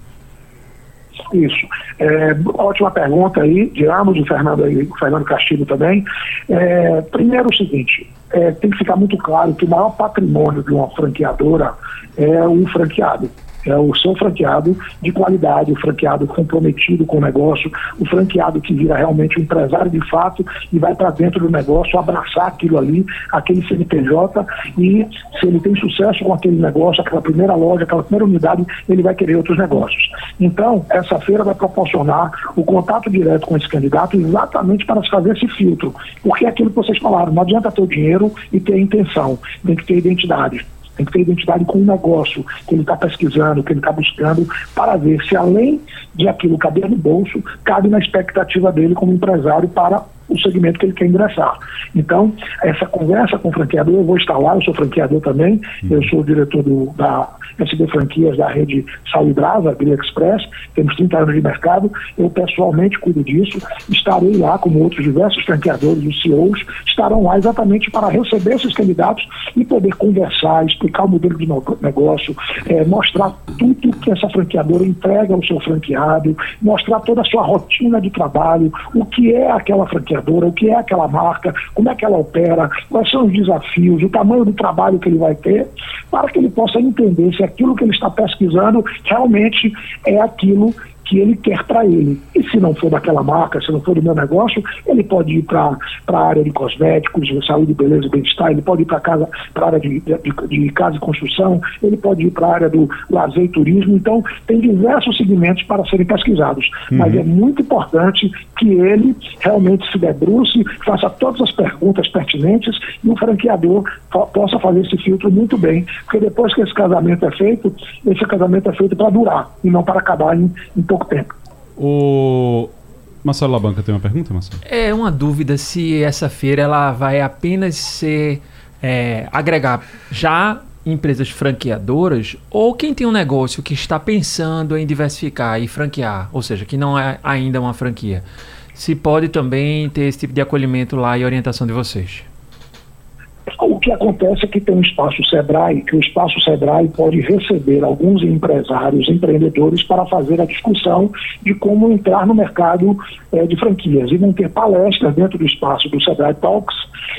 Isso. É, ótima pergunta aí, de ambos, o Fernando e o Fernando Castilho também. É, primeiro o seguinte, é, tem que ficar muito claro que o maior patrimônio de uma franqueadora é o franqueado é o seu franqueado de qualidade, o franqueado comprometido com o negócio, o franqueado que vira realmente um empresário de fato e vai para dentro do negócio abraçar aquilo ali, aquele CNPJ e se ele tem sucesso com aquele negócio, aquela primeira loja, aquela primeira unidade, ele vai querer outros negócios. Então, essa feira vai proporcionar o contato direto com esse candidato exatamente para se fazer esse filtro. Porque é aquilo que vocês falaram, não adianta ter o dinheiro e ter a intenção, tem que ter identidade. Tem que ter identidade com o negócio que ele está pesquisando, que ele está buscando, para ver se além de aquilo caber no bolso, cabe na expectativa dele como empresário para o segmento que ele quer ingressar. Então, essa conversa com o franqueador, eu vou estar lá, eu sou franqueador também, eu sou o diretor do, da SD Franquias da rede Saúde Brava, Vila Express, temos 30 anos de mercado, eu pessoalmente cuido disso, estarei lá, como outros diversos franqueadores e CEOs, estarão lá exatamente para receber esses candidatos e poder conversar, explicar o modelo de negócio, é, mostrar tudo que essa franqueadora entrega ao seu franqueado, mostrar toda a sua rotina de trabalho, o que é aquela franqueadora, o que é aquela marca, como é que ela opera, quais são os desafios, o tamanho do trabalho que ele vai ter, para que ele possa entender se aquilo que ele está pesquisando realmente é aquilo que ele quer para ele. E se não for daquela marca, se não for do meu negócio, ele pode ir para a área de cosméticos, saúde, beleza e bem-estar, ele pode ir para casa, para a área de, de, de, casa e construção, ele pode ir para a área do lazer e turismo. Então, tem diversos segmentos para serem pesquisados. Uhum. Mas é muito importante que ele realmente se debruce, faça todas as perguntas pertinentes e o franqueador possa fazer esse filtro muito bem. Porque depois que esse casamento é feito, esse casamento é feito para durar e não para acabar em, em pouco tempo. O Marcelo Labanca tem uma pergunta, Marcelo? É uma dúvida se essa feira ela vai apenas ser é, agregar já empresas franqueadoras ou quem tem um negócio que está pensando em diversificar e franquear, ou seja, que não é ainda uma franquia. Se pode também ter esse tipo de acolhimento lá e orientação de vocês. O que acontece é que tem um espaço Sebrae, que o espaço Sebrae pode receber alguns empresários, empreendedores, para fazer a discussão de como entrar no mercado é, de franquias. E vão ter palestras dentro do espaço do Sebrae Talks,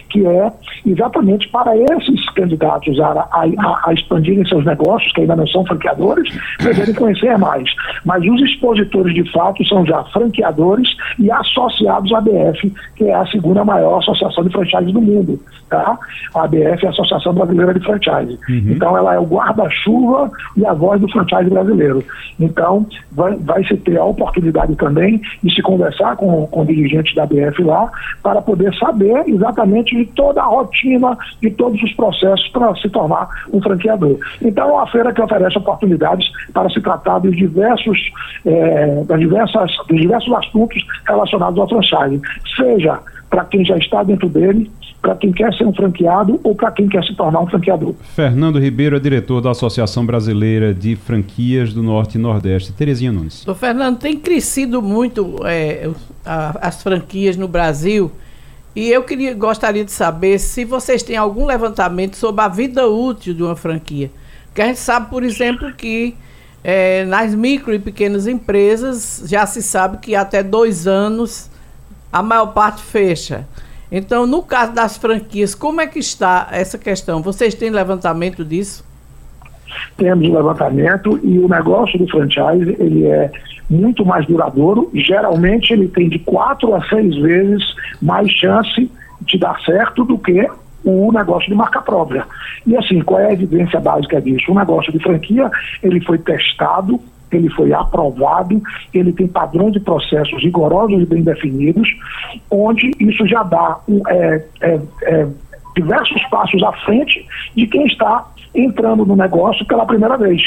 que é exatamente para esses candidatos a, a, a expandirem seus negócios, que ainda não são franqueadores, poderem conhecer mais. Mas os expositores, de fato, são já franqueadores e associados à BF, que é a segunda maior associação de franchise do mundo. Tá? A ABF é a Associação Brasileira de Franchise. Uhum. Então, ela é o guarda-chuva e a voz do franchise brasileiro. Então, vai, vai se ter a oportunidade também de se conversar com, com dirigentes da ABF lá, para poder saber exatamente de toda a rotina, de todos os processos para se tornar um franqueador. Então, é uma feira que oferece oportunidades para se tratar dos diversos, é, das diversas, dos diversos assuntos relacionados ao franchise, seja para quem já está dentro dele, para quem quer ser um franqueado ou para quem quer se tornar um franqueador. Fernando Ribeiro é diretor da Associação Brasileira de Franquias do Norte e Nordeste. Terezinha Nunes. Doutor Fernando, tem crescido muito é, a, as franquias no Brasil e eu queria, gostaria de saber se vocês têm algum levantamento sobre a vida útil de uma franquia. Porque a gente sabe, por exemplo, que é, nas micro e pequenas empresas já se sabe que até dois anos a maior parte fecha. Então, no caso das franquias, como é que está essa questão? Vocês têm levantamento disso? Temos levantamento e o negócio do franchise ele é muito mais duradouro. Geralmente ele tem de quatro a seis vezes mais chance de dar certo do que o negócio de marca própria. E assim, qual é a evidência básica disso? O negócio de franquia, ele foi testado, ele foi aprovado, ele tem padrões de processos rigorosos e bem definidos, onde isso já dá é, é, é, diversos passos à frente de quem está entrando no negócio pela primeira vez.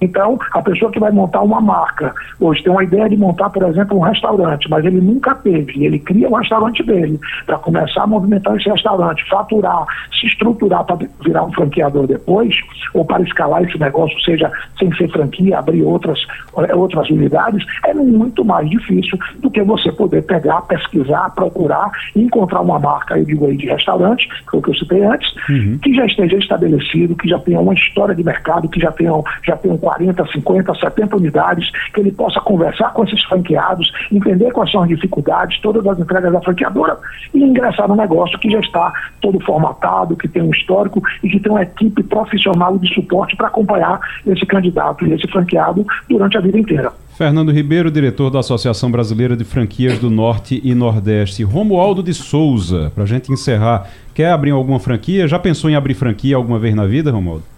Então, a pessoa que vai montar uma marca, hoje tem uma ideia de montar, por exemplo, um restaurante, mas ele nunca teve, ele cria um restaurante dele, para começar a movimentar esse restaurante, faturar, se estruturar para virar um franqueador depois, ou para escalar esse negócio, seja sem ser franquia, abrir outras, eh, outras unidades, é muito mais difícil do que você poder pegar, pesquisar, procurar e encontrar uma marca, eu digo aí, de restaurante, que foi o que eu citei antes, uhum. que já esteja estabelecido, que já tenha uma história de mercado, que já tenha, já tenha um 40, 50, 70 unidades, que ele possa conversar com esses franqueados, entender quais são as dificuldades, todas as entregas da franqueadora e ingressar no negócio que já está todo formatado, que tem um histórico e que tem uma equipe profissional de suporte para acompanhar esse candidato e esse franqueado durante a vida inteira. Fernando Ribeiro, diretor da Associação Brasileira de Franquias do Norte e Nordeste. Romualdo de Souza, para a gente encerrar, quer abrir alguma franquia? Já pensou em abrir franquia alguma vez na vida, Romualdo?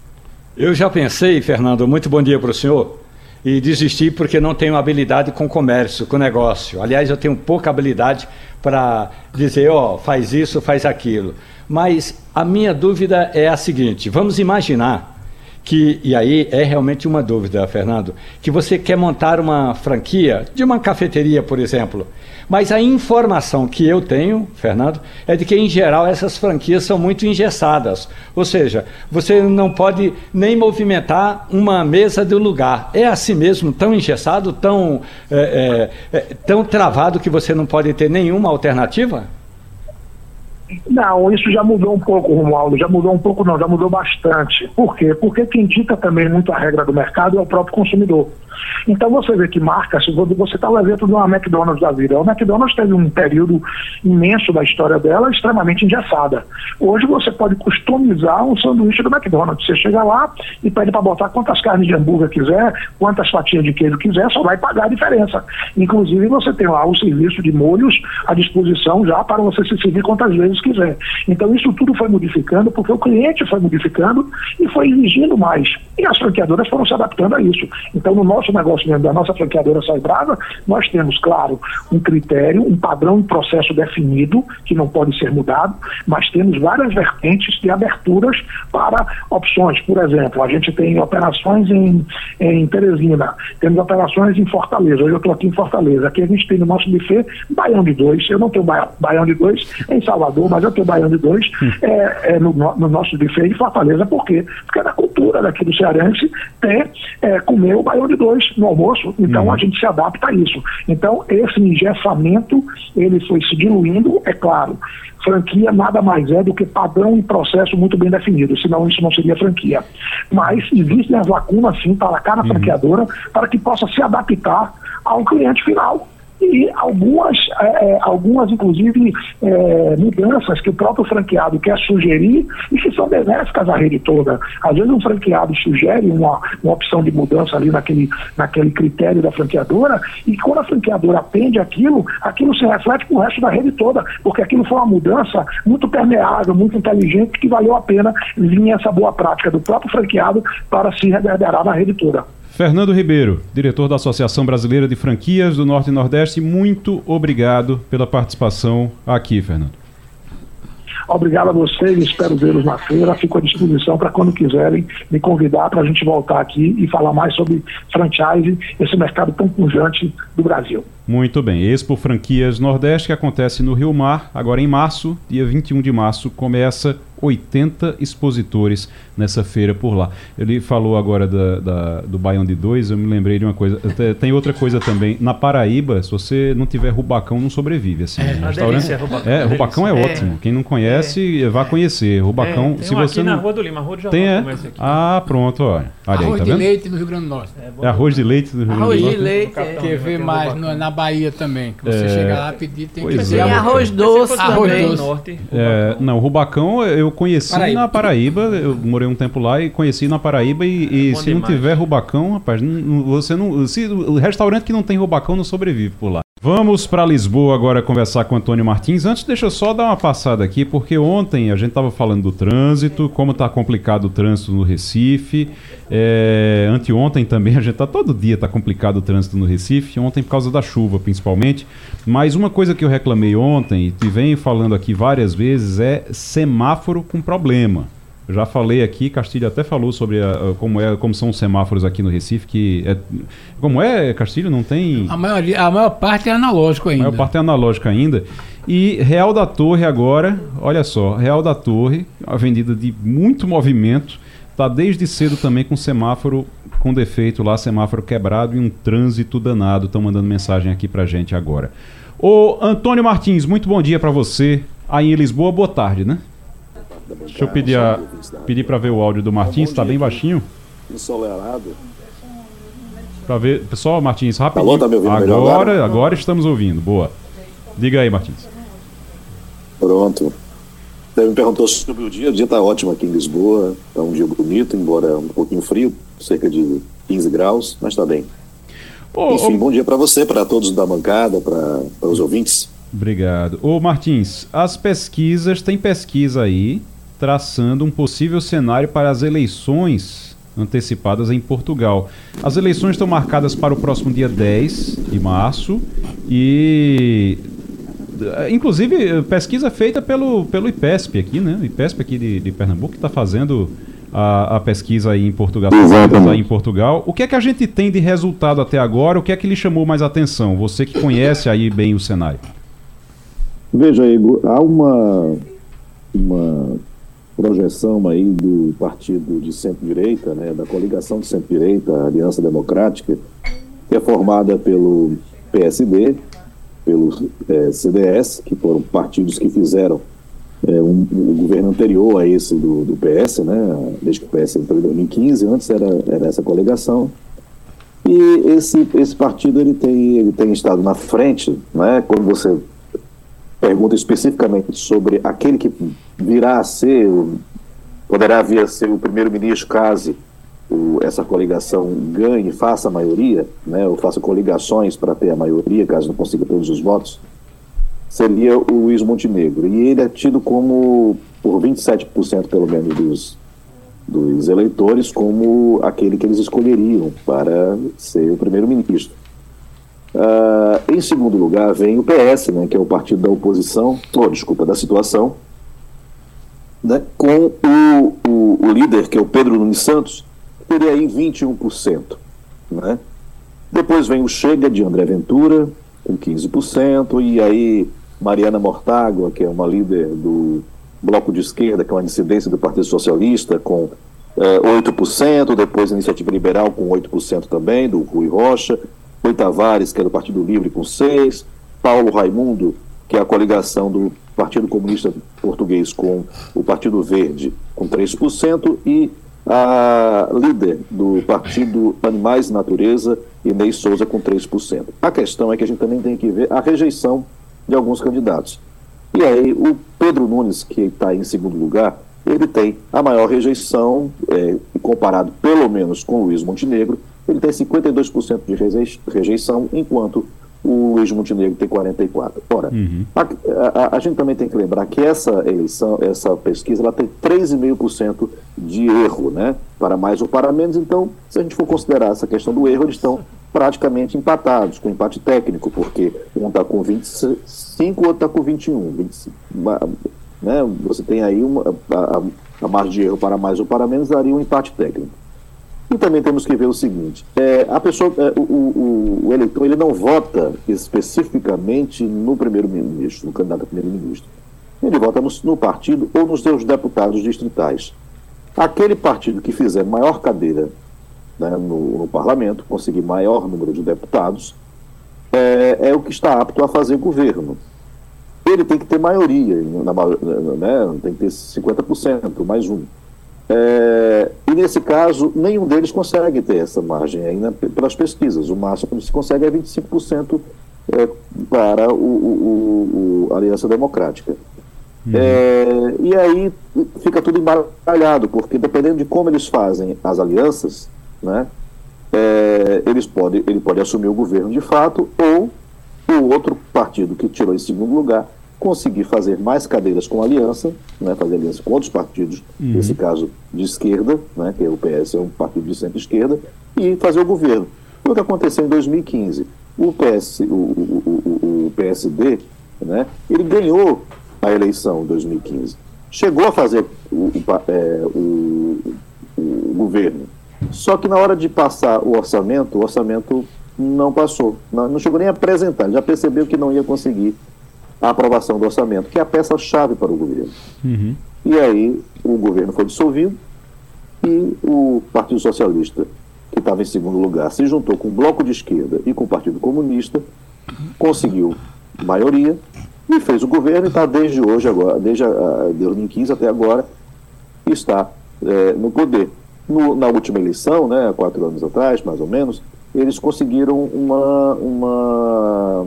Eu já pensei, Fernando, muito bom dia para o senhor, e desisti porque não tenho habilidade com comércio, com negócio. Aliás, eu tenho pouca habilidade para dizer, ó, oh, faz isso, faz aquilo. Mas a minha dúvida é a seguinte: vamos imaginar que, e aí é realmente uma dúvida, Fernando, que você quer montar uma franquia de uma cafeteria, por exemplo. Mas a informação que eu tenho, Fernando, é de que, em geral, essas franquias são muito engessadas. Ou seja, você não pode nem movimentar uma mesa do lugar. É assim mesmo, tão engessado, tão, é, é, é, tão travado que você não pode ter nenhuma alternativa? Não, isso já mudou um pouco, Romualdo. Já mudou um pouco, não, já mudou bastante. Por quê? Porque quem dita também muito a regra do mercado é o próprio consumidor. Então você vê que marcas, você está no evento de uma McDonald's da vida. A McDonald's teve um período imenso da história dela extremamente engessada. Hoje você pode customizar um sanduíche do McDonald's. Você chega lá e pede para botar quantas carnes de hambúrguer quiser, quantas fatias de queijo quiser, só vai pagar a diferença. Inclusive você tem lá o serviço de molhos à disposição já para você se servir quantas vezes quiser. Então isso tudo foi modificando porque o cliente foi modificando e foi exigindo mais. E as franqueadoras foram se adaptando a isso. Então no nosso negócio mesmo da nossa franqueadora Sai Brava, nós temos, claro, um critério, um padrão, um processo definido, que não pode ser mudado, mas temos várias vertentes de aberturas para opções. Por exemplo, a gente tem operações em, em Teresina, temos operações em Fortaleza. Hoje eu estou aqui em Fortaleza. Aqui a gente tem no nosso buffet Baião de Dois. Eu não tenho Baião de Dois em Salvador, mas eu tenho Baião de Dois hum. é, é no, no, nosso buffet em Fortaleza. Por quê? Porque é da cultura daqui do Cearense ter, é, comer o Baião de Dois no almoço, então uhum. a gente se adapta a isso. Então, esse engessamento, ele foi se diluindo, é claro. Franquia nada mais é do que padrão e processo muito bem definido, senão isso não seria franquia. Mas existem as lacunas, sim, para cada uhum. franqueadora, para que possa se adaptar ao cliente final e algumas, é, é, algumas inclusive, é, mudanças que o próprio franqueado quer sugerir e que são benéficas à rede toda. Às vezes um franqueado sugere uma, uma opção de mudança ali naquele, naquele critério da franqueadora e quando a franqueadora atende aquilo, aquilo se reflete com o resto da rede toda, porque aquilo foi uma mudança muito permeável, muito inteligente, que valeu a pena vir essa boa prática do próprio franqueado para se reverberar na rede toda. Fernando Ribeiro, diretor da Associação Brasileira de Franquias do Norte e Nordeste, muito obrigado pela participação aqui, Fernando. Obrigado a vocês, espero vê-los na feira. Fico à disposição para quando quiserem me convidar para a gente voltar aqui e falar mais sobre franchise, esse mercado tão pujante do Brasil. Muito bem. Expo Franquias Nordeste, que acontece no Rio Mar, agora em março, dia 21 de março, começa 80 expositores nessa feira por lá. Ele falou agora da, da, do Baião de Dois, eu me lembrei de uma coisa. Tem outra coisa também. Na Paraíba, se você não tiver rubacão, não sobrevive. Assim, é, restaurante. Delícia, rubacão, é, rubacão é, é, ótimo. Quem não conhece, é. vá conhecer. Rubacão, é, se você aqui não. na Rua do Lima, Rua de tem, é? Ah, pronto, olha. olha arroz aí, tá de leite no Rio Grande do Norte. É, arroz de leite no Rio Grande do Norte. Arroz de leite. Quer ver mais no, na Bahia também. Que você chega lá pedir, tem pois que ser. arroz doce arroz também. doce. Norte, é, não, Rubacão eu conheci Paraíba. na Paraíba, eu morei um tempo lá e conheci na Paraíba e, e é se demais. não tiver Rubacão, rapaz, não, você não, se o restaurante que não tem Rubacão não sobrevive por lá. Vamos para Lisboa agora conversar com Antônio Martins. Antes, deixa eu só dar uma passada aqui, porque ontem a gente estava falando do trânsito, como está complicado o trânsito no Recife. É, anteontem também, a gente tá todo dia está complicado o trânsito no Recife, ontem por causa da chuva principalmente. Mas uma coisa que eu reclamei ontem e venho falando aqui várias vezes é semáforo com problema. Já falei aqui, Castilho até falou sobre a, a, como, é, como são os semáforos aqui no Recife, que é, como é, Castilho, não tem... A, maioria, a maior parte é analógico ainda. A maior parte é analógica ainda. E Real da Torre agora, olha só, Real da Torre, avenida de muito movimento, está desde cedo também com semáforo com defeito lá, semáforo quebrado e um trânsito danado. Estão mandando mensagem aqui pra gente agora. Ô Antônio Martins, muito bom dia para você aí em Lisboa, boa tarde, né? Deixa eu pedir, a, pedir para ver o áudio do Martins, está bem baixinho. Ensolarado. Para ver, pessoal, Martins, rapidinho. Alô, tá me ouvindo agora, agora, agora estamos ouvindo. Boa. Diga aí, Martins. Pronto. Você me perguntou sobre o dia. O dia está ótimo aqui em Lisboa. Está um dia bonito, embora um pouquinho frio, cerca de 15 graus, mas está bem. Ô, Enfim, ô... bom dia para você, para todos da bancada, para os ouvintes. Obrigado. Ô Martins, as pesquisas, tem pesquisa aí traçando um possível cenário para as eleições antecipadas em Portugal. As eleições estão marcadas para o próximo dia 10 de março e inclusive pesquisa feita pelo, pelo IPESP aqui, né? O IPESP aqui de, de Pernambuco que está fazendo a, a pesquisa aí em Portugal, aí em Portugal. O que é que a gente tem de resultado até agora? O que é que lhe chamou mais atenção? Você que conhece aí bem o Senai. Veja, Igor, há uma, uma projeção aí do partido de centro-direita, né, da coligação de centro-direita, Aliança Democrática, que é formada pelo PSD, pelo é, CDS, que foram partidos que fizeram é, um, um, governo anterior a esse do, do, PS, né, desde que o PS entrou em 2015, antes era, era essa coligação. E esse, esse partido ele tem, ele tem estado na frente, né, quando você pergunta especificamente sobre aquele que virá a ser, poderá vir a ser o primeiro-ministro caso o, essa coligação ganhe, faça a maioria, né, ou faça coligações para ter a maioria, caso não consiga todos os votos, seria o Luiz Montenegro. E ele é tido como, por 27% pelo menos dos, dos eleitores, como aquele que eles escolheriam para ser o primeiro-ministro. Uh, em segundo lugar vem o PS, né, que é o partido da oposição, oh, desculpa, da situação, né, com o, o, o, líder, que é o Pedro Nunes Santos, teria aí 21%. Né? Depois vem o Chega de André Ventura, com 15%, e aí Mariana Mortágua, que é uma líder do Bloco de Esquerda, que é uma dissidência do Partido Socialista, com é, eh, 8%, depois a Iniciativa Liberal com 8% também, do Rui Rocha, Rui Tavares, que é do Partido Livre, com 6%, Paulo Raimundo, que é a coligação do Partido Comunista Português com o Partido Verde, com 3%, e a líder do Partido Animais e Natureza, Inês Souza, com 3%. A questão é que a gente também tem que ver a rejeição de alguns candidatos. E aí, o Pedro Nunes, que está em segundo lugar, ele tem a maior rejeição, é, comparado pelo menos com o Luiz Montenegro, ele tem 52% de rejeição, enquanto o Luiz Montenegro tem 44. Ora, uhum. a, a, a, gente também tem que lembrar que essa eleição, essa pesquisa, ela tem 3,5% de erro, né? Para mais ou para menos. Então, se a gente for considerar essa questão do erro, eles estão praticamente empatados, com empate técnico, porque um está com 25, o outro está com 21. 25, né? Você tem aí uma, a, a margem de erro para mais ou para menos daria um empate técnico. E também temos que ver o seguinte: é, a pessoa, é, o, o, o, eleitor, ele não vota especificamente no primeiro-ministro, no candidato a primeiro-ministro. Ele vota no, no, partido ou nos seus deputados distritais. Aquele partido que fizer maior cadeira né, no, no, parlamento, conseguir maior número de deputados, é, é, o que está apto a fazer governo. Ele tem que ter maioria, na, né, tem que ter 50%, mais um. É, e nesse caso, nenhum deles consegue ter essa margem ainda pelas pesquisas. O máximo que se consegue é 25% é, para o, o, o, a Aliança Democrática. Uhum. É, e aí fica tudo embaralhado, porque dependendo de como eles fazem as alianças, né, é, eles pode, ele pode assumir o governo de fato, ou o outro partido que tirou em segundo lugar conseguir fazer mais cadeiras com a aliança, né, fazer aliança com outros partidos, uhum. nesse caso de esquerda, né, que é o PS é um partido de centro-esquerda, e fazer o governo. Foi o que aconteceu em 2015. O, PS, o, o, o, PSD, né, ele ganhou a eleição em 2015. Chegou a fazer o, é, o, governo. Só que na hora de passar o orçamento, o orçamento não passou. Não, não chegou nem a apresentar. Já percebeu que não ia conseguir a aprovação do orçamento, que é a peça-chave para o governo. Uhum. E aí o governo foi dissolvido e o Partido Socialista, que estava em segundo lugar, se juntou com o Bloco de Esquerda e com o Partido Comunista, conseguiu maioria e fez o governo e está desde hoje, agora, desde a, a, 2015 até agora, está é, no poder. No, na última eleição, né, quatro anos atrás, mais ou menos, eles conseguiram uma, uma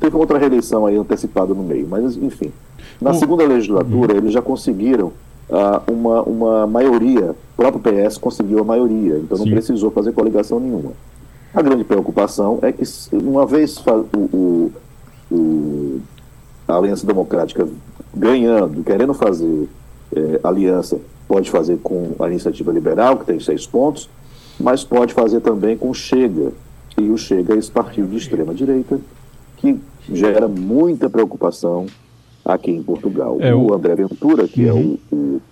Teve outra reeleição aí antecipada no meio, mas enfim. Na segunda legislatura, eles já conseguiram uh, uma, uma maioria, o próprio PS conseguiu a maioria, então não Sim. precisou fazer coligação nenhuma. A grande preocupação é que, uma vez o, o, o a Aliança Democrática ganhando, querendo fazer eh, aliança, pode fazer com a Iniciativa Liberal, que tem seis pontos, mas pode fazer também com o Chega. E o Chega é esse partido de extrema-direita que gera muita preocupação aqui em Portugal. É o... o André Ventura, que uhum. é o, o,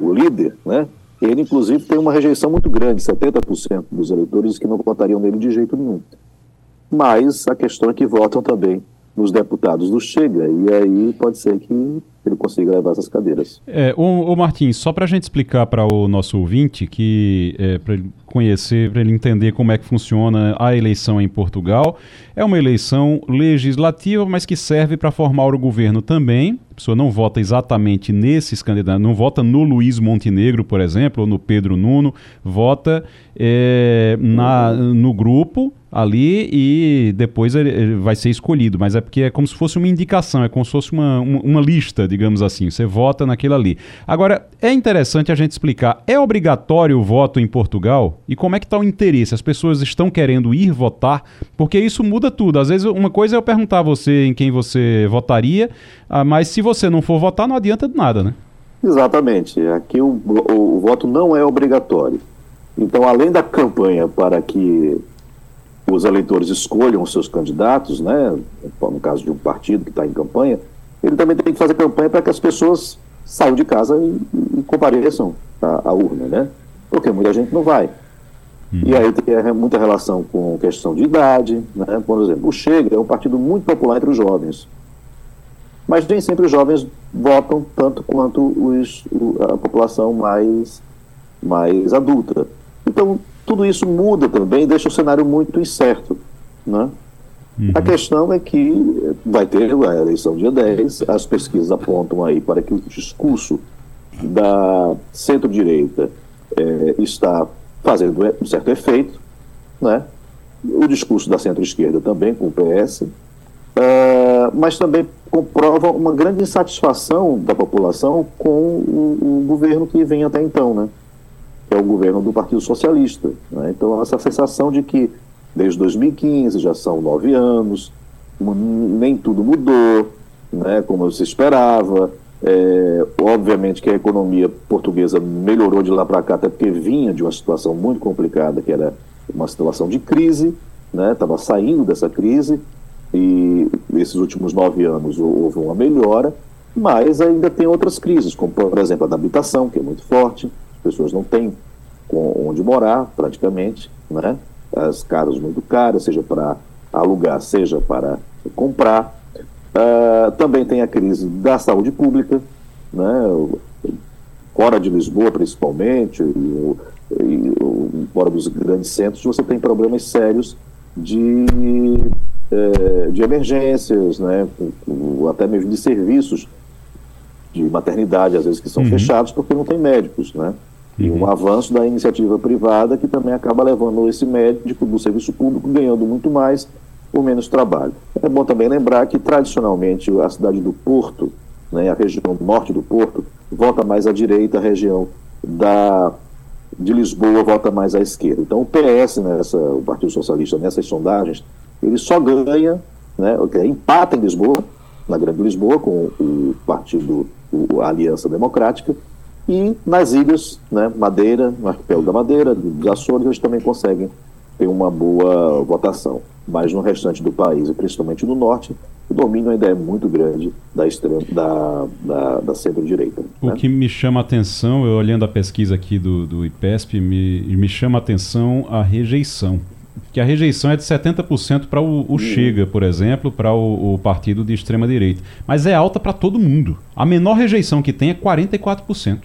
o, líder, né? Ele, inclusive, tem uma rejeição muito grande, 70% dos eleitores que não votariam nele de jeito nenhum. Mas a questão é que votam também nos deputados do Chega, e aí pode ser que ele consiga levar essas cadeiras. É, o, o Martins, só para a gente explicar para o nosso ouvinte, que é, para ele conhecer, para ele entender como é que funciona a eleição em Portugal, é uma eleição legislativa, mas que serve para formar o governo também. Pessoa não vota exatamente nesses candidatos, não vota no Luiz Montenegro, por exemplo, ou no Pedro Nuno, vota é, na, no grupo ali e depois ele vai ser escolhido, mas é porque é como se fosse uma indicação, é como se fosse uma, uma, uma, lista, digamos assim, você vota naquilo ali. Agora, é interessante a gente explicar, é obrigatório o voto em Portugal? E como é que está o interesse? As pessoas estão querendo ir votar? Porque isso muda tudo. Às vezes uma coisa é eu perguntar a você em quem você votaria, ah, mas se você não for votar, não adianta de nada, né? Exatamente. Aqui o, o, o voto não é obrigatório. Então, além da campanha para que os eleitores escolham os seus candidatos, né, no caso de um partido que está em campanha, ele também tem que fazer campanha para que as pessoas saiam de casa e, e compareçam à, à, urna, né? Porque muita gente não vai. Uhum. E aí tem muita relação com questão de idade, né? Por exemplo, o Chega é um partido muito popular entre os jovens. Mas nem sempre os jovens votam tanto quanto os, a população mais, mais adulta. Então, tudo isso muda também, deixa o cenário muito incerto. Né? Uhum. A questão é que vai ter a eleição dia 10, as pesquisas apontam aí para que o discurso da centro-direita é, está fazendo um certo efeito, né? o discurso da centro-esquerda também, com o PS, ah, mas também comprova uma grande insatisfação da população com o, o governo que vem até então, né? que é o governo do Partido Socialista. Né? Então, essa sensação de que desde 2015 já são nove anos, nem tudo mudou, né, como se esperava. É, obviamente que a economia portuguesa melhorou de lá para cá, até porque vinha de uma situação muito complicada, que era uma situação de crise, estava né, saindo dessa crise, e nesses últimos nove anos houve uma melhora, mas ainda tem outras crises, como por exemplo a da habitação, que é muito forte, as pessoas não têm onde morar, praticamente, né? As casas muito caras, seja para alugar, seja para comprar. Uh, também tem a crise da saúde pública, né? Fora de Lisboa, principalmente, e, e, fora dos grandes centros, você tem problemas sérios de, eh, de emergências, né? até mesmo de serviços de maternidade, às vezes, que são uhum. fechados porque não tem médicos, né? E um uhum. avanço da iniciativa privada que também acaba levando esse médico do serviço público ganhando muito mais por menos trabalho. É bom também lembrar que, tradicionalmente, a cidade do Porto, né, a região norte do Porto, vota mais à direita, a região da, de Lisboa vota mais à esquerda. Então, o PS, nessa, o Partido Socialista, nessas sondagens, ele só ganha, né, empata em Lisboa, na Grande Lisboa, com o partido, a Aliança Democrática, e nas ilhas, né, Madeira, no arquipélago da Madeira, dos Açores, eles também conseguem ter uma boa votação. Mas no restante do país, e principalmente no norte, o domínio ainda é muito grande da, extrema, da, da, da centro-direita. O né? que me chama a atenção, eu olhando a pesquisa aqui do, do IPESP, me, me chama a atenção a rejeição que a rejeição é de 70% para o, o Chega, por exemplo, para o, o, partido de extrema direita. Mas é alta para todo mundo. A menor rejeição que tem é 44%.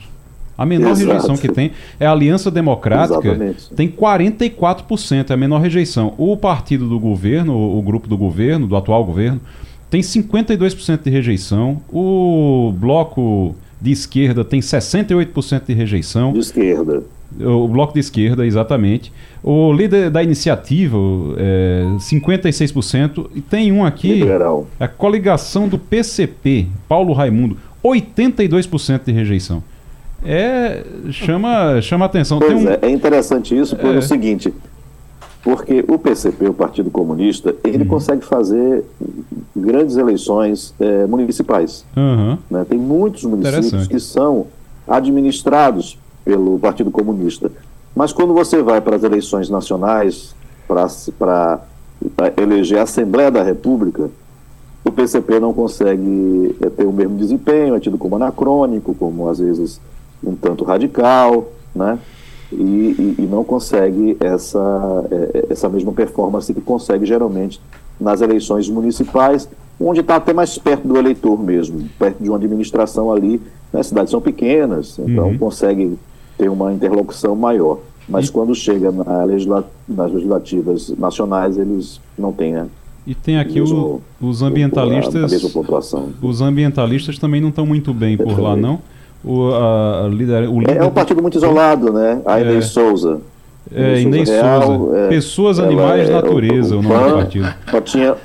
A menor Exato. rejeição que tem é a Aliança Democrática, Exatamente. tem 44%, é a menor rejeição. O partido do governo, o, grupo do governo, do atual governo, tem 52% de rejeição. O bloco de esquerda tem 68% de rejeição. De esquerda. O bloco de esquerda, exatamente. O líder da iniciativa, é, 56%. E tem um aqui, Liberal. a coligação do PCP, Paulo Raimundo, 82% de rejeição é chama chama atenção. Pois um... é, é interessante isso por é. seguinte, porque o PCP, o Partido Comunista, ele uhum. consegue fazer grandes eleições é, municipais. Uhum. Né? Tem muitos municípios que são administrados pelo Partido Comunista. Mas quando você vai para as eleições nacionais, para eleger a Assembleia da República, o PCP não consegue é, ter o mesmo desempenho, é tido como anacrônico, como às vezes um tanto radical, né? E, e, e não consegue essa, é, essa mesma performance que consegue geralmente nas eleições municipais, onde está até mais perto do eleitor mesmo, perto de uma administração ali. Né? As cidades são pequenas, então uhum. consegue ter uma interlocução maior. Mas e... quando chega na legisla... nas legislativas nacionais, eles não têm né? E tem aqui o, os ambientalistas. Os ambientalistas também não estão muito bem por lá, não? O, a, a líder, o líder é, é um partido muito isolado, né? A é, Souza. É, Inês Souza. É, Pessoas, Animais, é, Natureza, o, o, o nome do partido. Só tinha,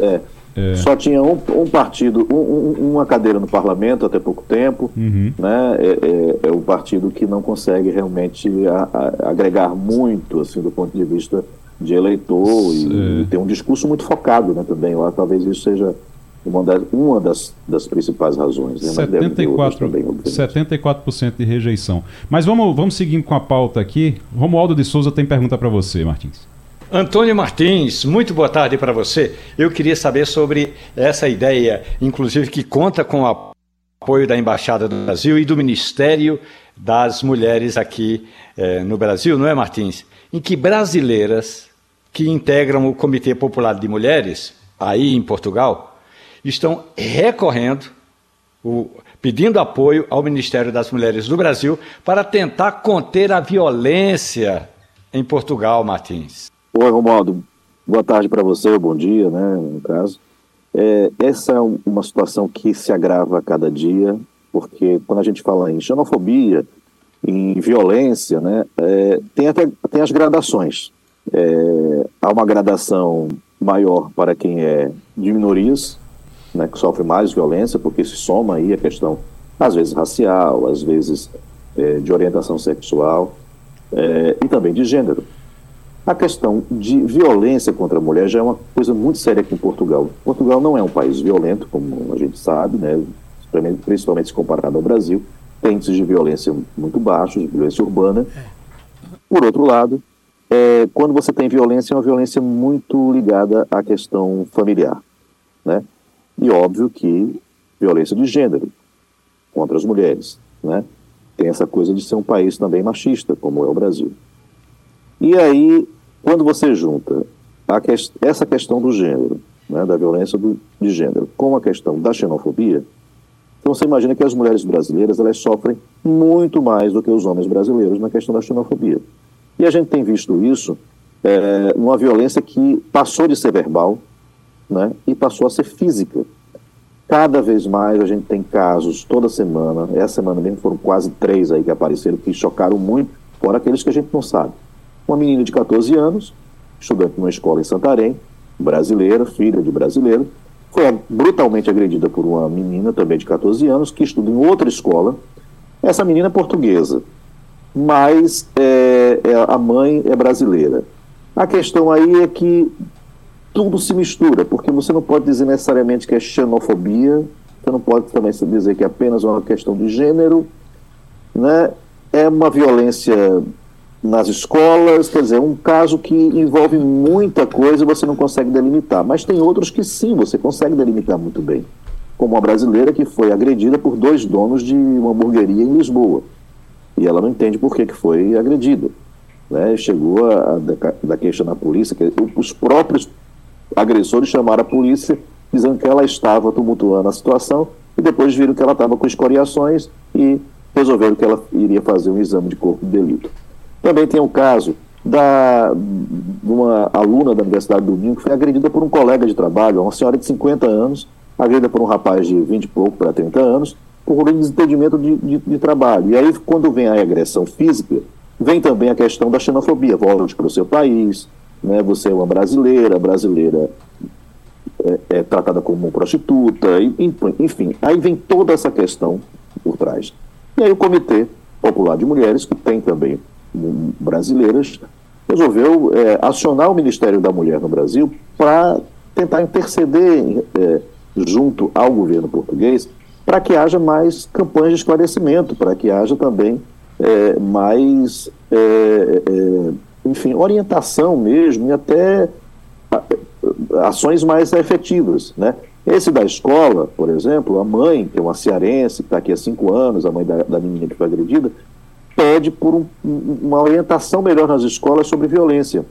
é, é. Só tinha um, um partido, um, uma cadeira no parlamento até pouco tempo, uhum. né? É, é, é, o partido que não consegue realmente a, a, agregar muito, assim, do ponto de vista de eleitor e, e tem um discurso muito focado, né? Também lá, talvez isso seja uma das, uma das, das principais razões. Né? 74, também, 74% de rejeição. Mas vamos, vamos seguindo com a pauta aqui. Romualdo de Souza tem pergunta para você, Martins. Antônio Martins, muito boa tarde para você. Eu queria saber sobre essa ideia, inclusive que conta com o apoio da Embaixada do Brasil e do Ministério das Mulheres aqui eh, no Brasil, não é, Martins? Em que brasileiras que integram o Comitê Popular de Mulheres, aí em Portugal, estão recorrendo, o, pedindo apoio ao Ministério das Mulheres do Brasil para tentar conter a violência em Portugal, Martins. Oi, Romualdo. Boa tarde para você, bom dia, né, no caso. É, essa é uma situação que se agrava a cada dia, porque quando a gente fala em xenofobia, em violência, né, é, tem até tem as gradações. É, há uma gradação maior para quem é de minorias, né, que sofre mais violência, porque se soma aí a questão, às vezes racial, às vezes é, de orientação sexual é, e também de gênero. A questão de violência contra a mulher já é uma coisa muito séria aqui em Portugal. Portugal não é um país violento, como a gente sabe, né? principalmente se comparado ao Brasil. Tem índices de violência muito baixos, de violência urbana. Por outro lado, é, quando você tem violência, é uma violência muito ligada à questão familiar. Né? E óbvio que violência de gênero contra as mulheres. Né? Tem essa coisa de ser um país também machista, como é o Brasil. E aí, quando você junta que, essa questão do gênero, né, da violência do, de gênero, com a questão da xenofobia, então você imagina que as mulheres brasileiras elas sofrem muito mais do que os homens brasileiros na questão da xenofobia. E a gente tem visto isso é, uma violência que passou de ser verbal né, e passou a ser física. Cada vez mais a gente tem casos toda semana, essa semana mesmo foram quase três aí que apareceram, que chocaram muito, fora aqueles que a gente não sabe. Uma menina de 14 anos, estudante numa escola em Santarém, brasileira, filha de brasileiro, foi brutalmente agredida por uma menina também de 14 anos, que estuda em outra escola. Essa menina é portuguesa, mas é, é, a mãe é brasileira. A questão aí é que tudo se mistura, porque você não pode dizer necessariamente que é xenofobia, você não pode também dizer que é apenas uma questão de gênero, né? É uma violência nas escolas, quer dizer, um caso que envolve muita coisa e você não consegue delimitar. Mas tem outros que sim, você consegue delimitar muito bem. Como uma brasileira que foi agredida por dois donos de uma hamburgueria em Lisboa. E ela não entende por que, que foi agredida. Né? Chegou a, a da queixa na polícia, que os próprios agressores chamaram a polícia dizendo que ela estava tumultuando a situação e depois viram que ela estava com escoriações e resolveram que ela iria fazer um exame de corpo de delito. Também tem o caso da, uma aluna da Universidade do Domingo que foi agredida por um colega de trabalho, uma senhora de 50 anos, agredida por um rapaz de 20 e pouco para 30 anos, por um desentendimento de, de, de, trabalho. E aí, quando vem a agressão física, vem também a questão da xenofobia. Volte para o seu país, né, você é uma brasileira, brasileira é, é tratada como prostituta, enfim. Aí vem toda essa questão por trás. E aí o Comitê Popular de Mulheres, que tem também brasileiras, resolveu é, acionar o Ministério da Mulher no Brasil para tentar interceder é, junto ao governo português para que haja mais campanhas de esclarecimento, para que haja também é, mais, é, é, enfim, orientação mesmo e até ações mais efetivas, né? Esse da escola, por exemplo, a mãe, que é uma cearense, que está aqui há cinco anos, a mãe da, da menina que foi agredida, pede por um, uma orientação melhor nas escolas sobre violência.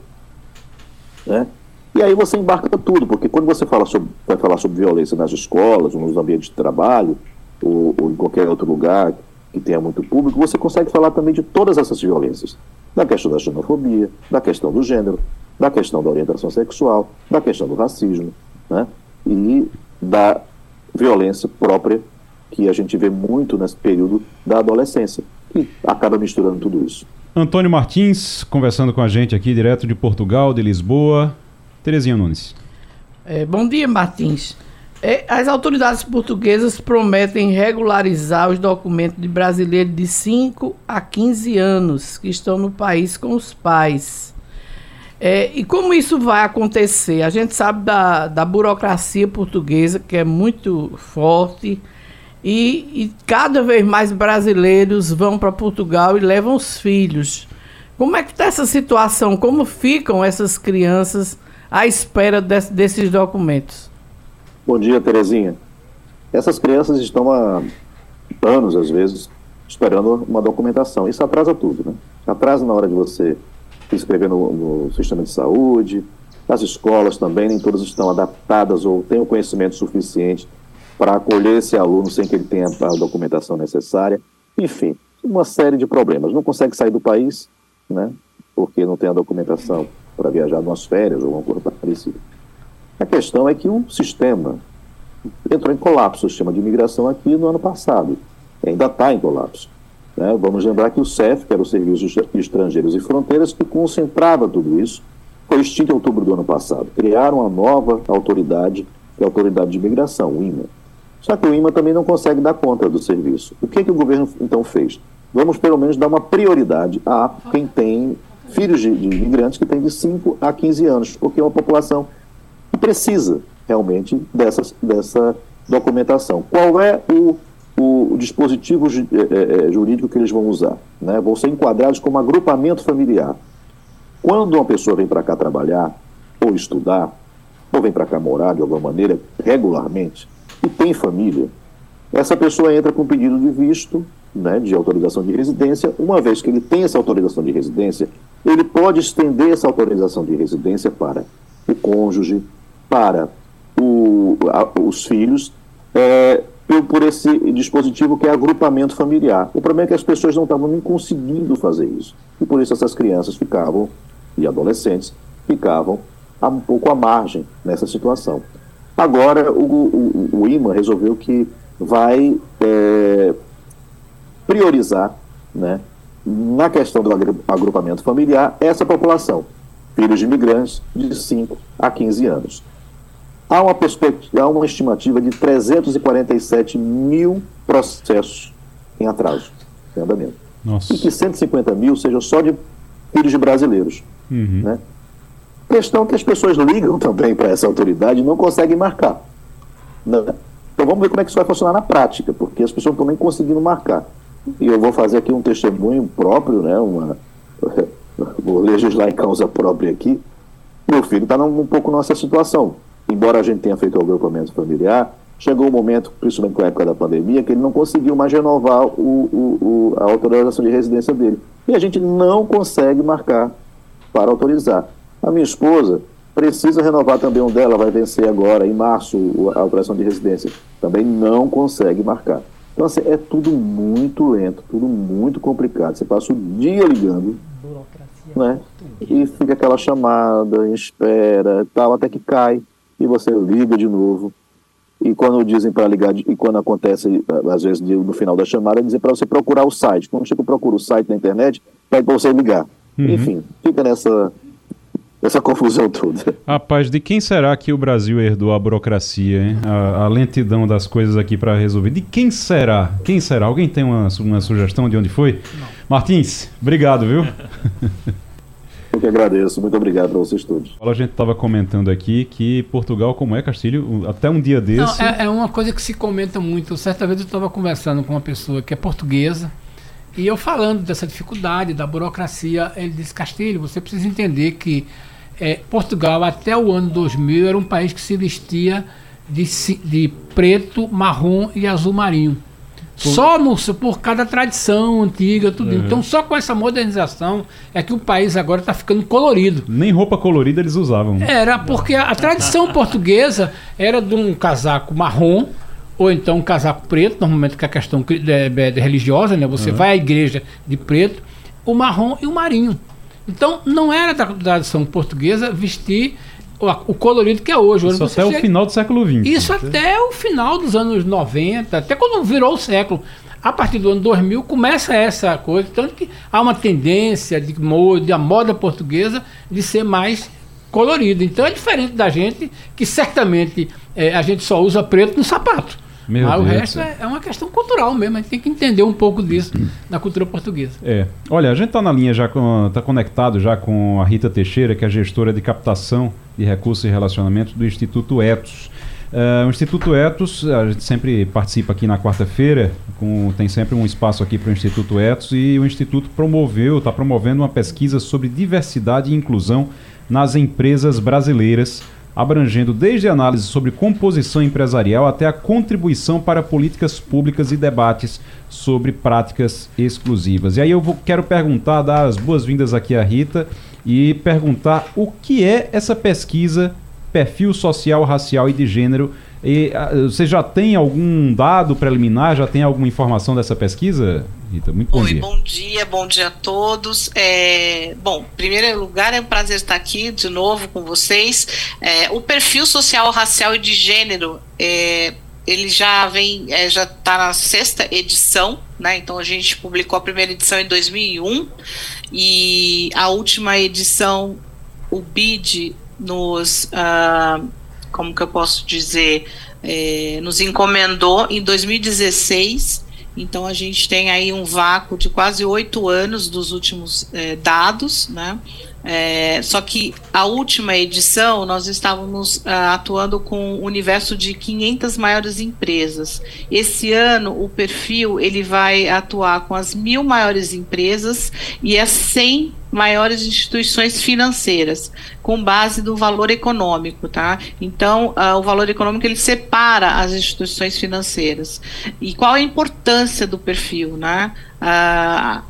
Né? E aí você embarca tudo, porque quando você fala sobre, vai falar sobre violência nas escolas, nos ambientes de trabalho, ou, ou em qualquer outro lugar que tenha muito público, você consegue falar também de todas essas violências. Da questão da xenofobia, da questão do gênero, da questão da orientação sexual, da questão do racismo, né? e da violência própria que a gente vê muito nesse período da adolescência, que acaba misturando tudo isso. Antônio Martins, conversando com a gente aqui, direto de Portugal, de Lisboa. Terezinha Nunes. É, bom dia, Martins. É, as autoridades portuguesas prometem regularizar os documentos de brasileiros de 5 a 15 anos que estão no país com os pais. É, e como isso vai acontecer? A gente sabe da, da burocracia portuguesa, que é muito forte, e, e cada vez mais brasileiros vão para Portugal e levam os filhos. Como é que está essa situação? Como ficam essas crianças à espera de, desses documentos? Bom dia, Terezinha. Essas crianças estão há anos, às vezes, esperando uma documentação. Isso atrasa tudo, né? Atrasa na hora de você se inscrever no, no sistema de saúde, as escolas também, nem todas estão adaptadas ou têm o conhecimento suficiente para acolher esse aluno sem que ele tenha a documentação necessária. Enfim, uma série de problemas. Não consegue sair do país, né? Porque não tem a documentação para viajar nas férias ou alguma coisa parecida. A questão é que o sistema entrou em colapso, o sistema de imigração aqui no ano passado. Ainda está em colapso. Né? Vamos lembrar que o CEF, que era o Serviço de Estrangeiros e Fronteiras, que concentrava tudo isso, foi extinto em outubro do ano passado. Criaram uma nova autoridade, que é a Autoridade de Imigração, o IMA. Só que o IMA também não consegue dar conta do serviço. O que, que o governo então fez? Vamos pelo menos dar uma prioridade a quem tem filhos de, de imigrantes que têm de 5 a 15 anos, porque é uma população que precisa realmente dessa, dessa documentação. Qual é o, o, dispositivo é, é, jurídico que eles vão usar? Né? Vão ser enquadrados como agrupamento familiar. Quando uma pessoa vem para cá trabalhar, ou estudar, ou vem para cá morar de alguma maneira, regularmente, e tem família, essa pessoa entra com pedido de visto, né, de autorização de residência. Uma vez que ele tem essa autorização de residência, ele pode estender essa autorização de residência para o cônjuge, para o, a, os filhos, é, por esse dispositivo que é agrupamento familiar. O problema é que as pessoas não estavam nem conseguindo fazer isso. E por isso essas crianças ficavam, e adolescentes, ficavam um pouco à margem nessa situação. Agora, o, o, o IMA resolveu que vai é, priorizar, né, na questão do agrupamento familiar, essa população, filhos de imigrantes de 5 a 15 anos. Há uma, perspectiva, há uma estimativa de 347 mil processos em atraso, em andamento. Nossa. E que 150 mil sejam só de filhos de brasileiros. Uhum. Né? Questão que as pessoas ligam também para essa autoridade e não conseguem marcar. Né? Então vamos ver como é que isso vai funcionar na prática, porque as pessoas não estão nem conseguindo marcar. E eu vou fazer aqui um testemunho próprio, né? Uma, vou legislar em causa própria aqui. Meu filho está um pouco nessa situação. Embora a gente tenha feito o agrupamento familiar, chegou um momento, principalmente com a época da pandemia, que ele não conseguiu mais renovar o, o, o, a autorização de residência dele. E a gente não consegue marcar para autorizar. A minha esposa precisa renovar também um dela, vai vencer agora, em março, a operação de residência. Também não consegue marcar. Então, assim, é tudo muito lento, tudo muito complicado. Você passa o dia ligando, né? E fica aquela chamada, espera, tal, até que cai, e você liga de novo. E quando dizem para ligar, e quando acontece, às vezes no final da chamada, dizem para você procurar o site. Quando você procura o site na internet, pede para você ligar. Uhum. Enfim, fica nessa, essa confusão toda. Rapaz, de quem será que o Brasil herdou a burocracia, hein? A, a lentidão das coisas aqui para resolver. De quem será? Quem será? Alguém tem uma, uma sugestão de onde foi? Não. Martins, obrigado, viu? Eu que agradeço, muito obrigado para vocês todos. A gente estava comentando aqui que Portugal, como é, Castilho, até um dia desse. Não, é, é uma coisa que se comenta muito. Certa vez eu estava conversando com uma pessoa que é portuguesa e eu falando dessa dificuldade, da burocracia, ele disse: Castilho, você precisa entender que é, Portugal, até o ano 2000, era um país que se vestia de, de preto, marrom e azul marinho. Só por cada tradição antiga, tudo. Uhum. Então, só com essa modernização é que o país agora está ficando colorido. Nem roupa colorida eles usavam. Era, porque a, a tradição portuguesa era de um casaco marrom, ou então um casaco preto, normalmente com a questão de, de, de religiosa, né? Você uhum. vai à igreja de preto, o marrom e o marinho. Então, não era da tradição portuguesa vestir o colorido que é hoje. Isso até chega... o final do século XX. Isso até o final dos anos 90, até quando virou o século. A partir do ano 2000 começa essa coisa, tanto que há uma tendência de moda, a moda portuguesa de ser mais colorida. Então é diferente da gente, que certamente é, a gente só usa preto no sapato. Meu Mas Deus o resto é, é, uma questão cultural mesmo. A gente tem que entender um pouco disso na cultura portuguesa. É. Olha, a gente está na linha já, está conectado já com a Rita Teixeira, que é a gestora de captação de recursos e relacionamento do Instituto Etos. Uh, o Instituto Etos, a gente sempre participa aqui na quarta-feira, tem sempre um espaço aqui para o Instituto Etos e o Instituto promoveu, está promovendo uma pesquisa sobre diversidade e inclusão nas empresas brasileiras abrangendo desde análise sobre composição empresarial até a contribuição para políticas públicas e debates sobre práticas exclusivas. E aí eu vou, quero perguntar, dar as boas-vindas aqui à Rita e perguntar o que é essa pesquisa perfil social, racial e de gênero. E, uh, você já tem algum dado preliminar, já tem alguma informação dessa pesquisa? Rita, muito bom Oi, dia. bom dia, bom dia a todos. É, bom, em primeiro lugar, é um prazer estar aqui de novo com vocês. É, o perfil social, racial e de gênero, é, ele já vem, é, já está na sexta edição, né? Então a gente publicou a primeira edição em 2001 e a última edição, o BID, nos, uh, como que eu posso dizer, é, nos encomendou em 2016 então a gente tem aí um vácuo de quase oito anos dos últimos é, dados, né? É, só que a última edição nós estávamos uh, atuando com o universo de 500 maiores empresas. Esse ano o perfil ele vai atuar com as mil maiores empresas e as 100 maiores instituições financeiras, com base do valor econômico, tá? Então, uh, o valor econômico ele separa as instituições financeiras. E qual a importância do perfil, né? Uh,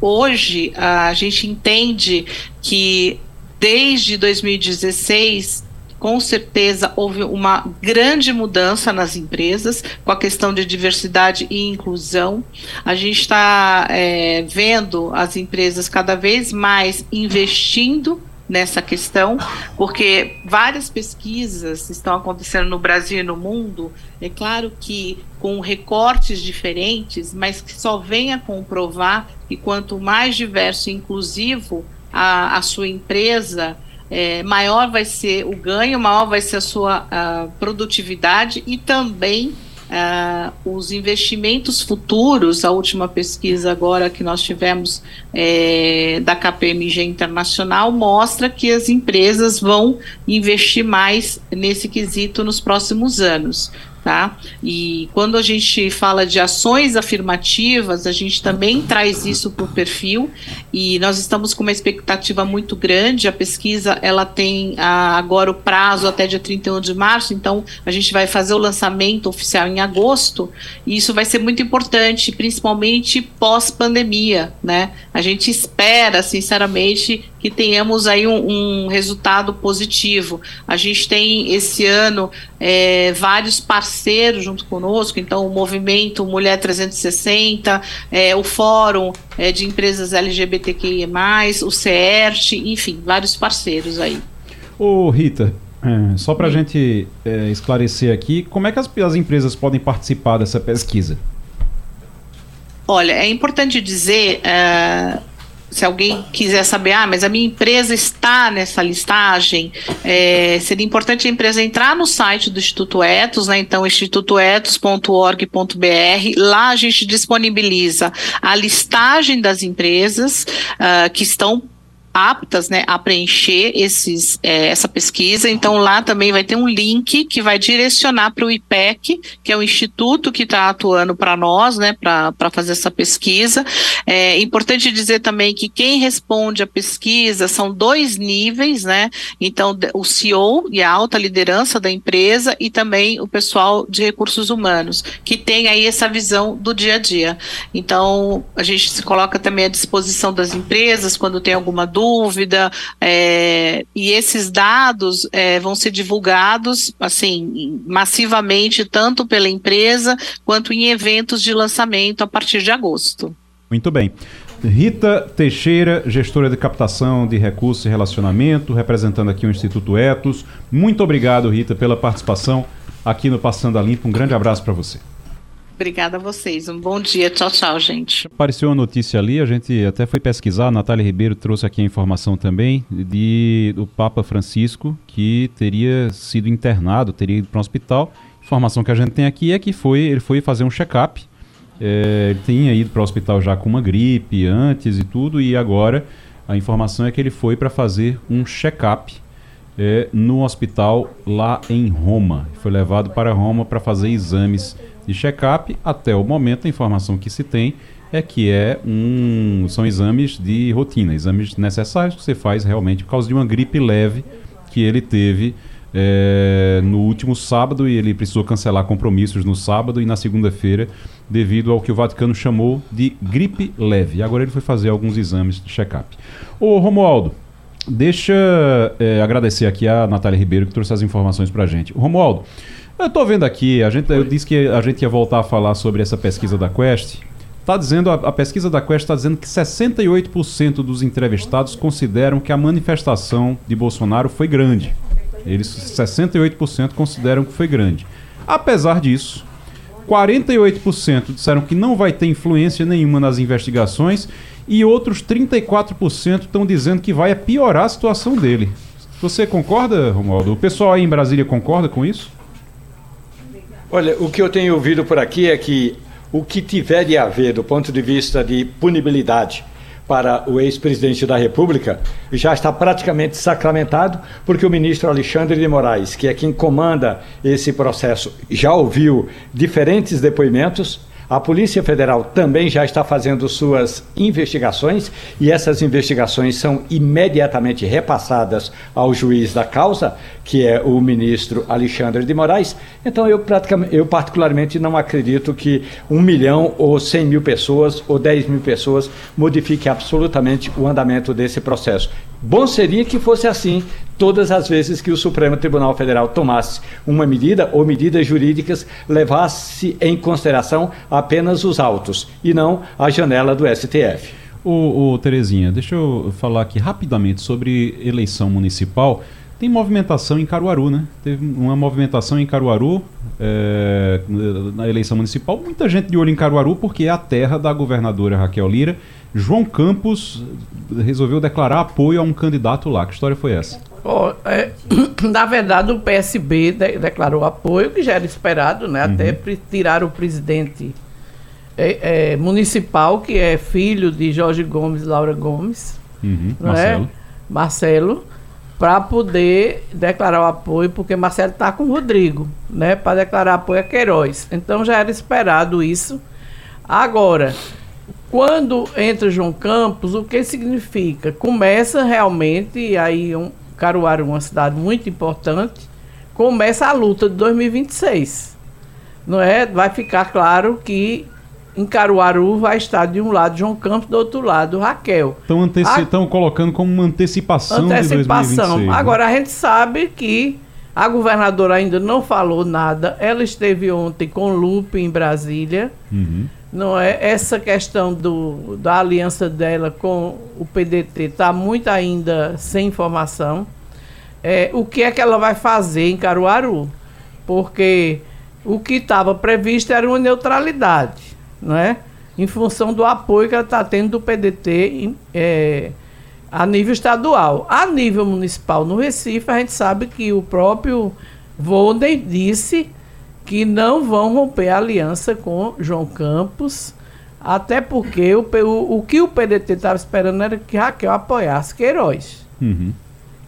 hoje a gente entende que desde 2016 com certeza houve uma grande mudança nas empresas com a questão de diversidade e inclusão. A gente está é, vendo as empresas cada vez mais investindo nessa questão, porque várias pesquisas estão acontecendo no Brasil e no mundo, é claro que com recortes diferentes, mas que só vem a comprovar que quanto mais diverso e inclusivo a, a sua empresa, é, maior vai ser o ganho, maior vai ser a sua a produtividade e também Uh, os investimentos futuros, a última pesquisa agora que nós tivemos é, da KPMG Internacional mostra que as empresas vão investir mais nesse quesito nos próximos anos tá? E quando a gente fala de ações afirmativas, a gente também traz isso para o perfil e nós estamos com uma expectativa muito grande. A pesquisa ela tem ah, agora o prazo até dia 31 de março, então a gente vai fazer o lançamento oficial em agosto e isso vai ser muito importante, principalmente pós-pandemia, né? A gente espera, sinceramente, que tenhamos aí um, um, resultado positivo. A gente tem esse ano é, vários parceiros junto conosco, então o movimento Mulher 360, é, o Fórum é, de Empresas LGBTQIA, o CERT, enfim, vários parceiros aí. Ô Rita, é, só para a gente é, esclarecer aqui, como é que as, as empresas podem participar dessa pesquisa? Olha, é importante dizer, uh, se alguém quiser saber, ah, mas a minha empresa está nessa listagem, é, seria importante a empresa entrar no site do Instituto Etos, né? Então, institutoetos.org.br. Lá a gente disponibiliza a listagem das empresas uh, que estão aptas né, a preencher esses, é, essa pesquisa. Então, lá também vai ter um link que vai direcionar para o IPEC, que é o instituto que está atuando para nós, né, para fazer essa pesquisa. É importante dizer também que quem responde a pesquisa são dois níveis, né? Então, o CEO e a alta liderança da empresa e também o pessoal de recursos humanos, que tem aí essa visão do dia a dia. Então, a gente se coloca também à disposição das empresas quando tem alguma dúvida, é, e esses dados é, vão ser divulgados, assim, massivamente, tanto pela empresa quanto em eventos de lançamento a partir de agosto. Muito bem. Rita Teixeira, gestora de captação de recursos e relacionamento, representando aqui o Instituto Etos. Muito obrigado, Rita, pela participação aqui no Passando a Limpo. Um grande abraço para você. Obrigada a vocês. Um bom dia. Tchau, tchau, gente. Apareceu uma notícia ali, a gente até foi pesquisar, a Natália Ribeiro trouxe aqui a informação também de do Papa Francisco que teria sido internado, teria ido para um hospital. Informação que a gente tem aqui é que foi, ele foi fazer um check-up. É, ele tinha ido para o hospital já com uma gripe antes e tudo, e agora a informação é que ele foi para fazer um check-up é, no hospital lá em Roma. Foi levado para Roma para fazer exames de check-up. Até o momento, a informação que se tem é que é um, são exames de rotina, exames necessários que você faz realmente por causa de uma gripe leve que ele teve é, no último sábado e ele precisou cancelar compromissos no sábado e na segunda-feira devido ao que o Vaticano chamou de gripe leve. E agora ele foi fazer alguns exames de check-up. Ô Romualdo, deixa é, agradecer aqui a Natália Ribeiro que trouxe as informações para a gente. Romualdo, eu estou vendo aqui, a gente, eu disse que a gente ia voltar a falar sobre essa pesquisa da Quest. Tá dizendo, a, a pesquisa da Quest está dizendo que 68% dos entrevistados consideram que a manifestação de Bolsonaro foi grande. Eles 68% consideram que foi grande. Apesar disso, 48% disseram que não vai ter influência nenhuma nas investigações e outros 34% estão dizendo que vai piorar a situação dele. Você concorda, Romualdo? O pessoal aí em Brasília concorda com isso? Olha, o que eu tenho ouvido por aqui é que o que tiver de haver do ponto de vista de punibilidade para o ex-presidente da República já está praticamente sacramentado, porque o ministro Alexandre de Moraes, que é quem comanda esse processo, já ouviu diferentes depoimentos a Polícia Federal também já está fazendo suas investigações e essas investigações são imediatamente repassadas ao juiz da causa, que é o ministro Alexandre de Moraes. Então eu, praticamente, eu particularmente não acredito que um milhão ou cem mil pessoas ou dez mil pessoas modifique absolutamente o andamento desse processo. Bom seria que fosse assim todas as vezes que o Supremo Tribunal Federal tomasse uma medida ou medidas jurídicas levasse em consideração apenas os autos e não a janela do STF. Ô, ô Terezinha, deixa eu falar aqui rapidamente sobre eleição municipal. Tem movimentação em Caruaru, né? Teve uma movimentação em Caruaru é, na eleição municipal. Muita gente de olho em Caruaru porque é a terra da governadora Raquel Lira. João Campos resolveu declarar apoio a um candidato lá. Que história foi essa? Oh, é, na verdade, o PSB de, declarou apoio, que já era esperado, né? Uhum. Até tirar o presidente é, é, municipal, que é filho de Jorge Gomes e Laura Gomes, uhum. É? Marcelo, Marcelo para poder declarar o apoio, porque Marcelo está com o Rodrigo, né? Para declarar apoio a Queiroz. Então já era esperado isso. Agora, quando entra João Campos, o que significa? Começa realmente, aí um, Caruaru, uma cidade muito importante, começa a luta de 2026. Não é? Vai ficar claro que em Caruaru vai estar de um lado João Campos, do outro lado Raquel. Estão anteci a... colocando como uma antecipação, antecipação. de 2026. Né? Agora a gente sabe que a governadora ainda não falou nada. Ela esteve ontem com Lupe em Brasília. Uhum. Não é essa questão do, da aliança dela com o PDT está muito ainda sem informação. É, o que é que ela vai fazer em Caruaru? Porque o que estava previsto era uma neutralidade não é? em função do apoio que ela está tendo do PDT é, a nível estadual. A nível municipal, no Recife, a gente sabe que o próprio Volden disse que não vão romper a aliança com João Campos, Até porque o, o, o que o PDT estava esperando era que Raquel apoiasse Queiroz. Uhum.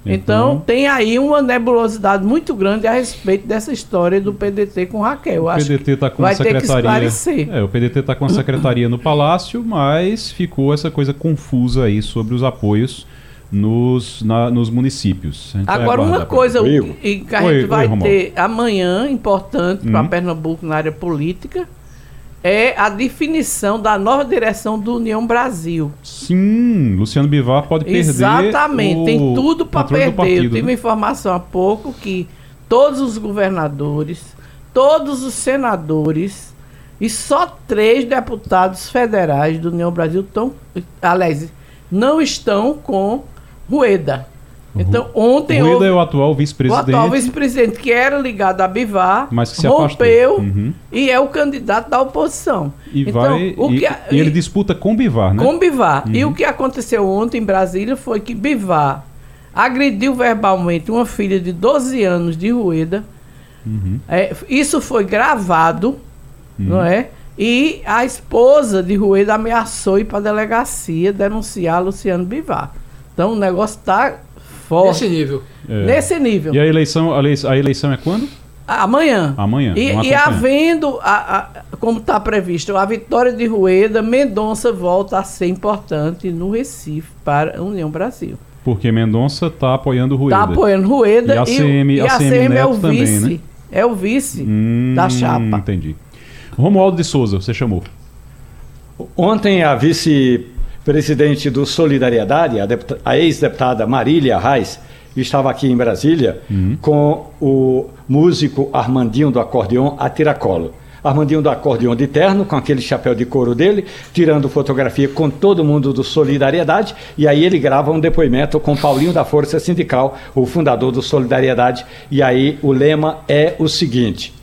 Então, então, tem aí uma nebulosidade muito grande a respeito dessa história do PDT com Raquel. O PDT está com a secretaria. É, o PDT está com a secretaria no Palácio, mas ficou essa coisa confusa aí sobre os apoios nos, na, nos municípios. Agora, uma coisa que, que a gente vai ter amanhã, importante para uhum. Pernambuco na área política, é a definição da nova direção do União Brasil. Sim, Luciano Bivar pode perder. Exatamente, tem tudo para perder. Partido, Eu tive né? informação há pouco que todos os governadores, todos os senadores e só três deputados federais do União Brasil estão, aliás, não estão com Rueda. Então, ontem. Rueda é o atual vice-presidente. O atual vice-presidente, que era ligado a Bivar, mas que se rompeu uhum. e é o candidato da oposição. E, então, vai, o que, e, e ele disputa com Bivar, né? Com Bivar. Uhum. E o que aconteceu ontem em Brasília foi que Bivar agrediu verbalmente uma filha de 12 anos de Rueda. Uhum. É, isso foi gravado, não uhum. é? E a esposa de Rueda ameaçou ir para a delegacia denunciar Luciano Bivar. Então o negócio está forte. Nesse nível. É. Nesse nível. E a eleição, a eleição é quando? Amanhã. Amanhã. E, e havendo, a, a, como está previsto, a vitória de Rueda, Mendonça volta a ser importante no Recife para a União Brasil. Porque Mendonça está apoiando Rueda. Está apoiando Rueda e a CM, e a CM, CM é o vice. Também, né? É o vice hum, da chapa. Entendi. Romualdo de Souza, você chamou. Ontem a vice presidente do Solidariedade, a, a ex-deputada Marília Reis, estava aqui em Brasília uhum. com o músico Armandinho do acordeon a tiracolo. Armandinho do acordeon de terno, com aquele chapéu de couro dele, tirando fotografia com todo mundo do Solidariedade, e aí ele grava um depoimento com Paulinho da Força Sindical, o fundador do Solidariedade, e aí o lema é o seguinte: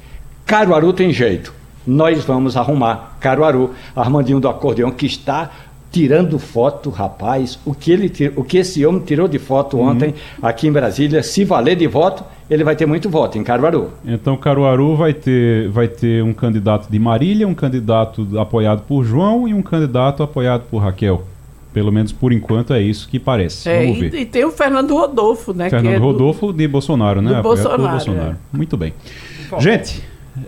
Caruaru tem jeito, nós vamos arrumar Caruaru. Armandinho do acordeon que está tirando foto, rapaz. O que, ele, o que esse homem tirou de foto uhum. ontem aqui em Brasília, se valer de voto, ele vai ter muito voto em Caruaru. Então Caruaru vai ter, vai ter um candidato de Marília, um candidato apoiado por João e um candidato apoiado por Raquel. Pelo menos por enquanto é isso que parece. É, Vamos ver. E, e, tem o Fernando Rodolfo, né? Fernando é Rodolfo do, de Bolsonaro, né? Bolsonaro, Bolsonaro. É. Muito bem. Gente,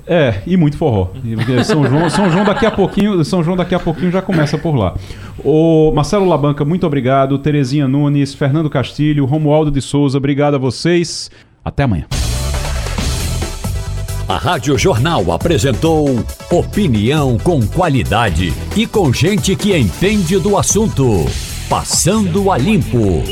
é, e muito forró. São João, São João daqui a pouquinho, São João daqui a pouquinho já começa por lá. O Marcelo Labanca, muito obrigado. Terezinha Nunes, Fernando Castilho, Romualdo de Souza, obrigado a vocês. Até amanhã. A Rádio Jornal apresentou opinião com qualidade e com gente que entende do assunto. Passando a limpo.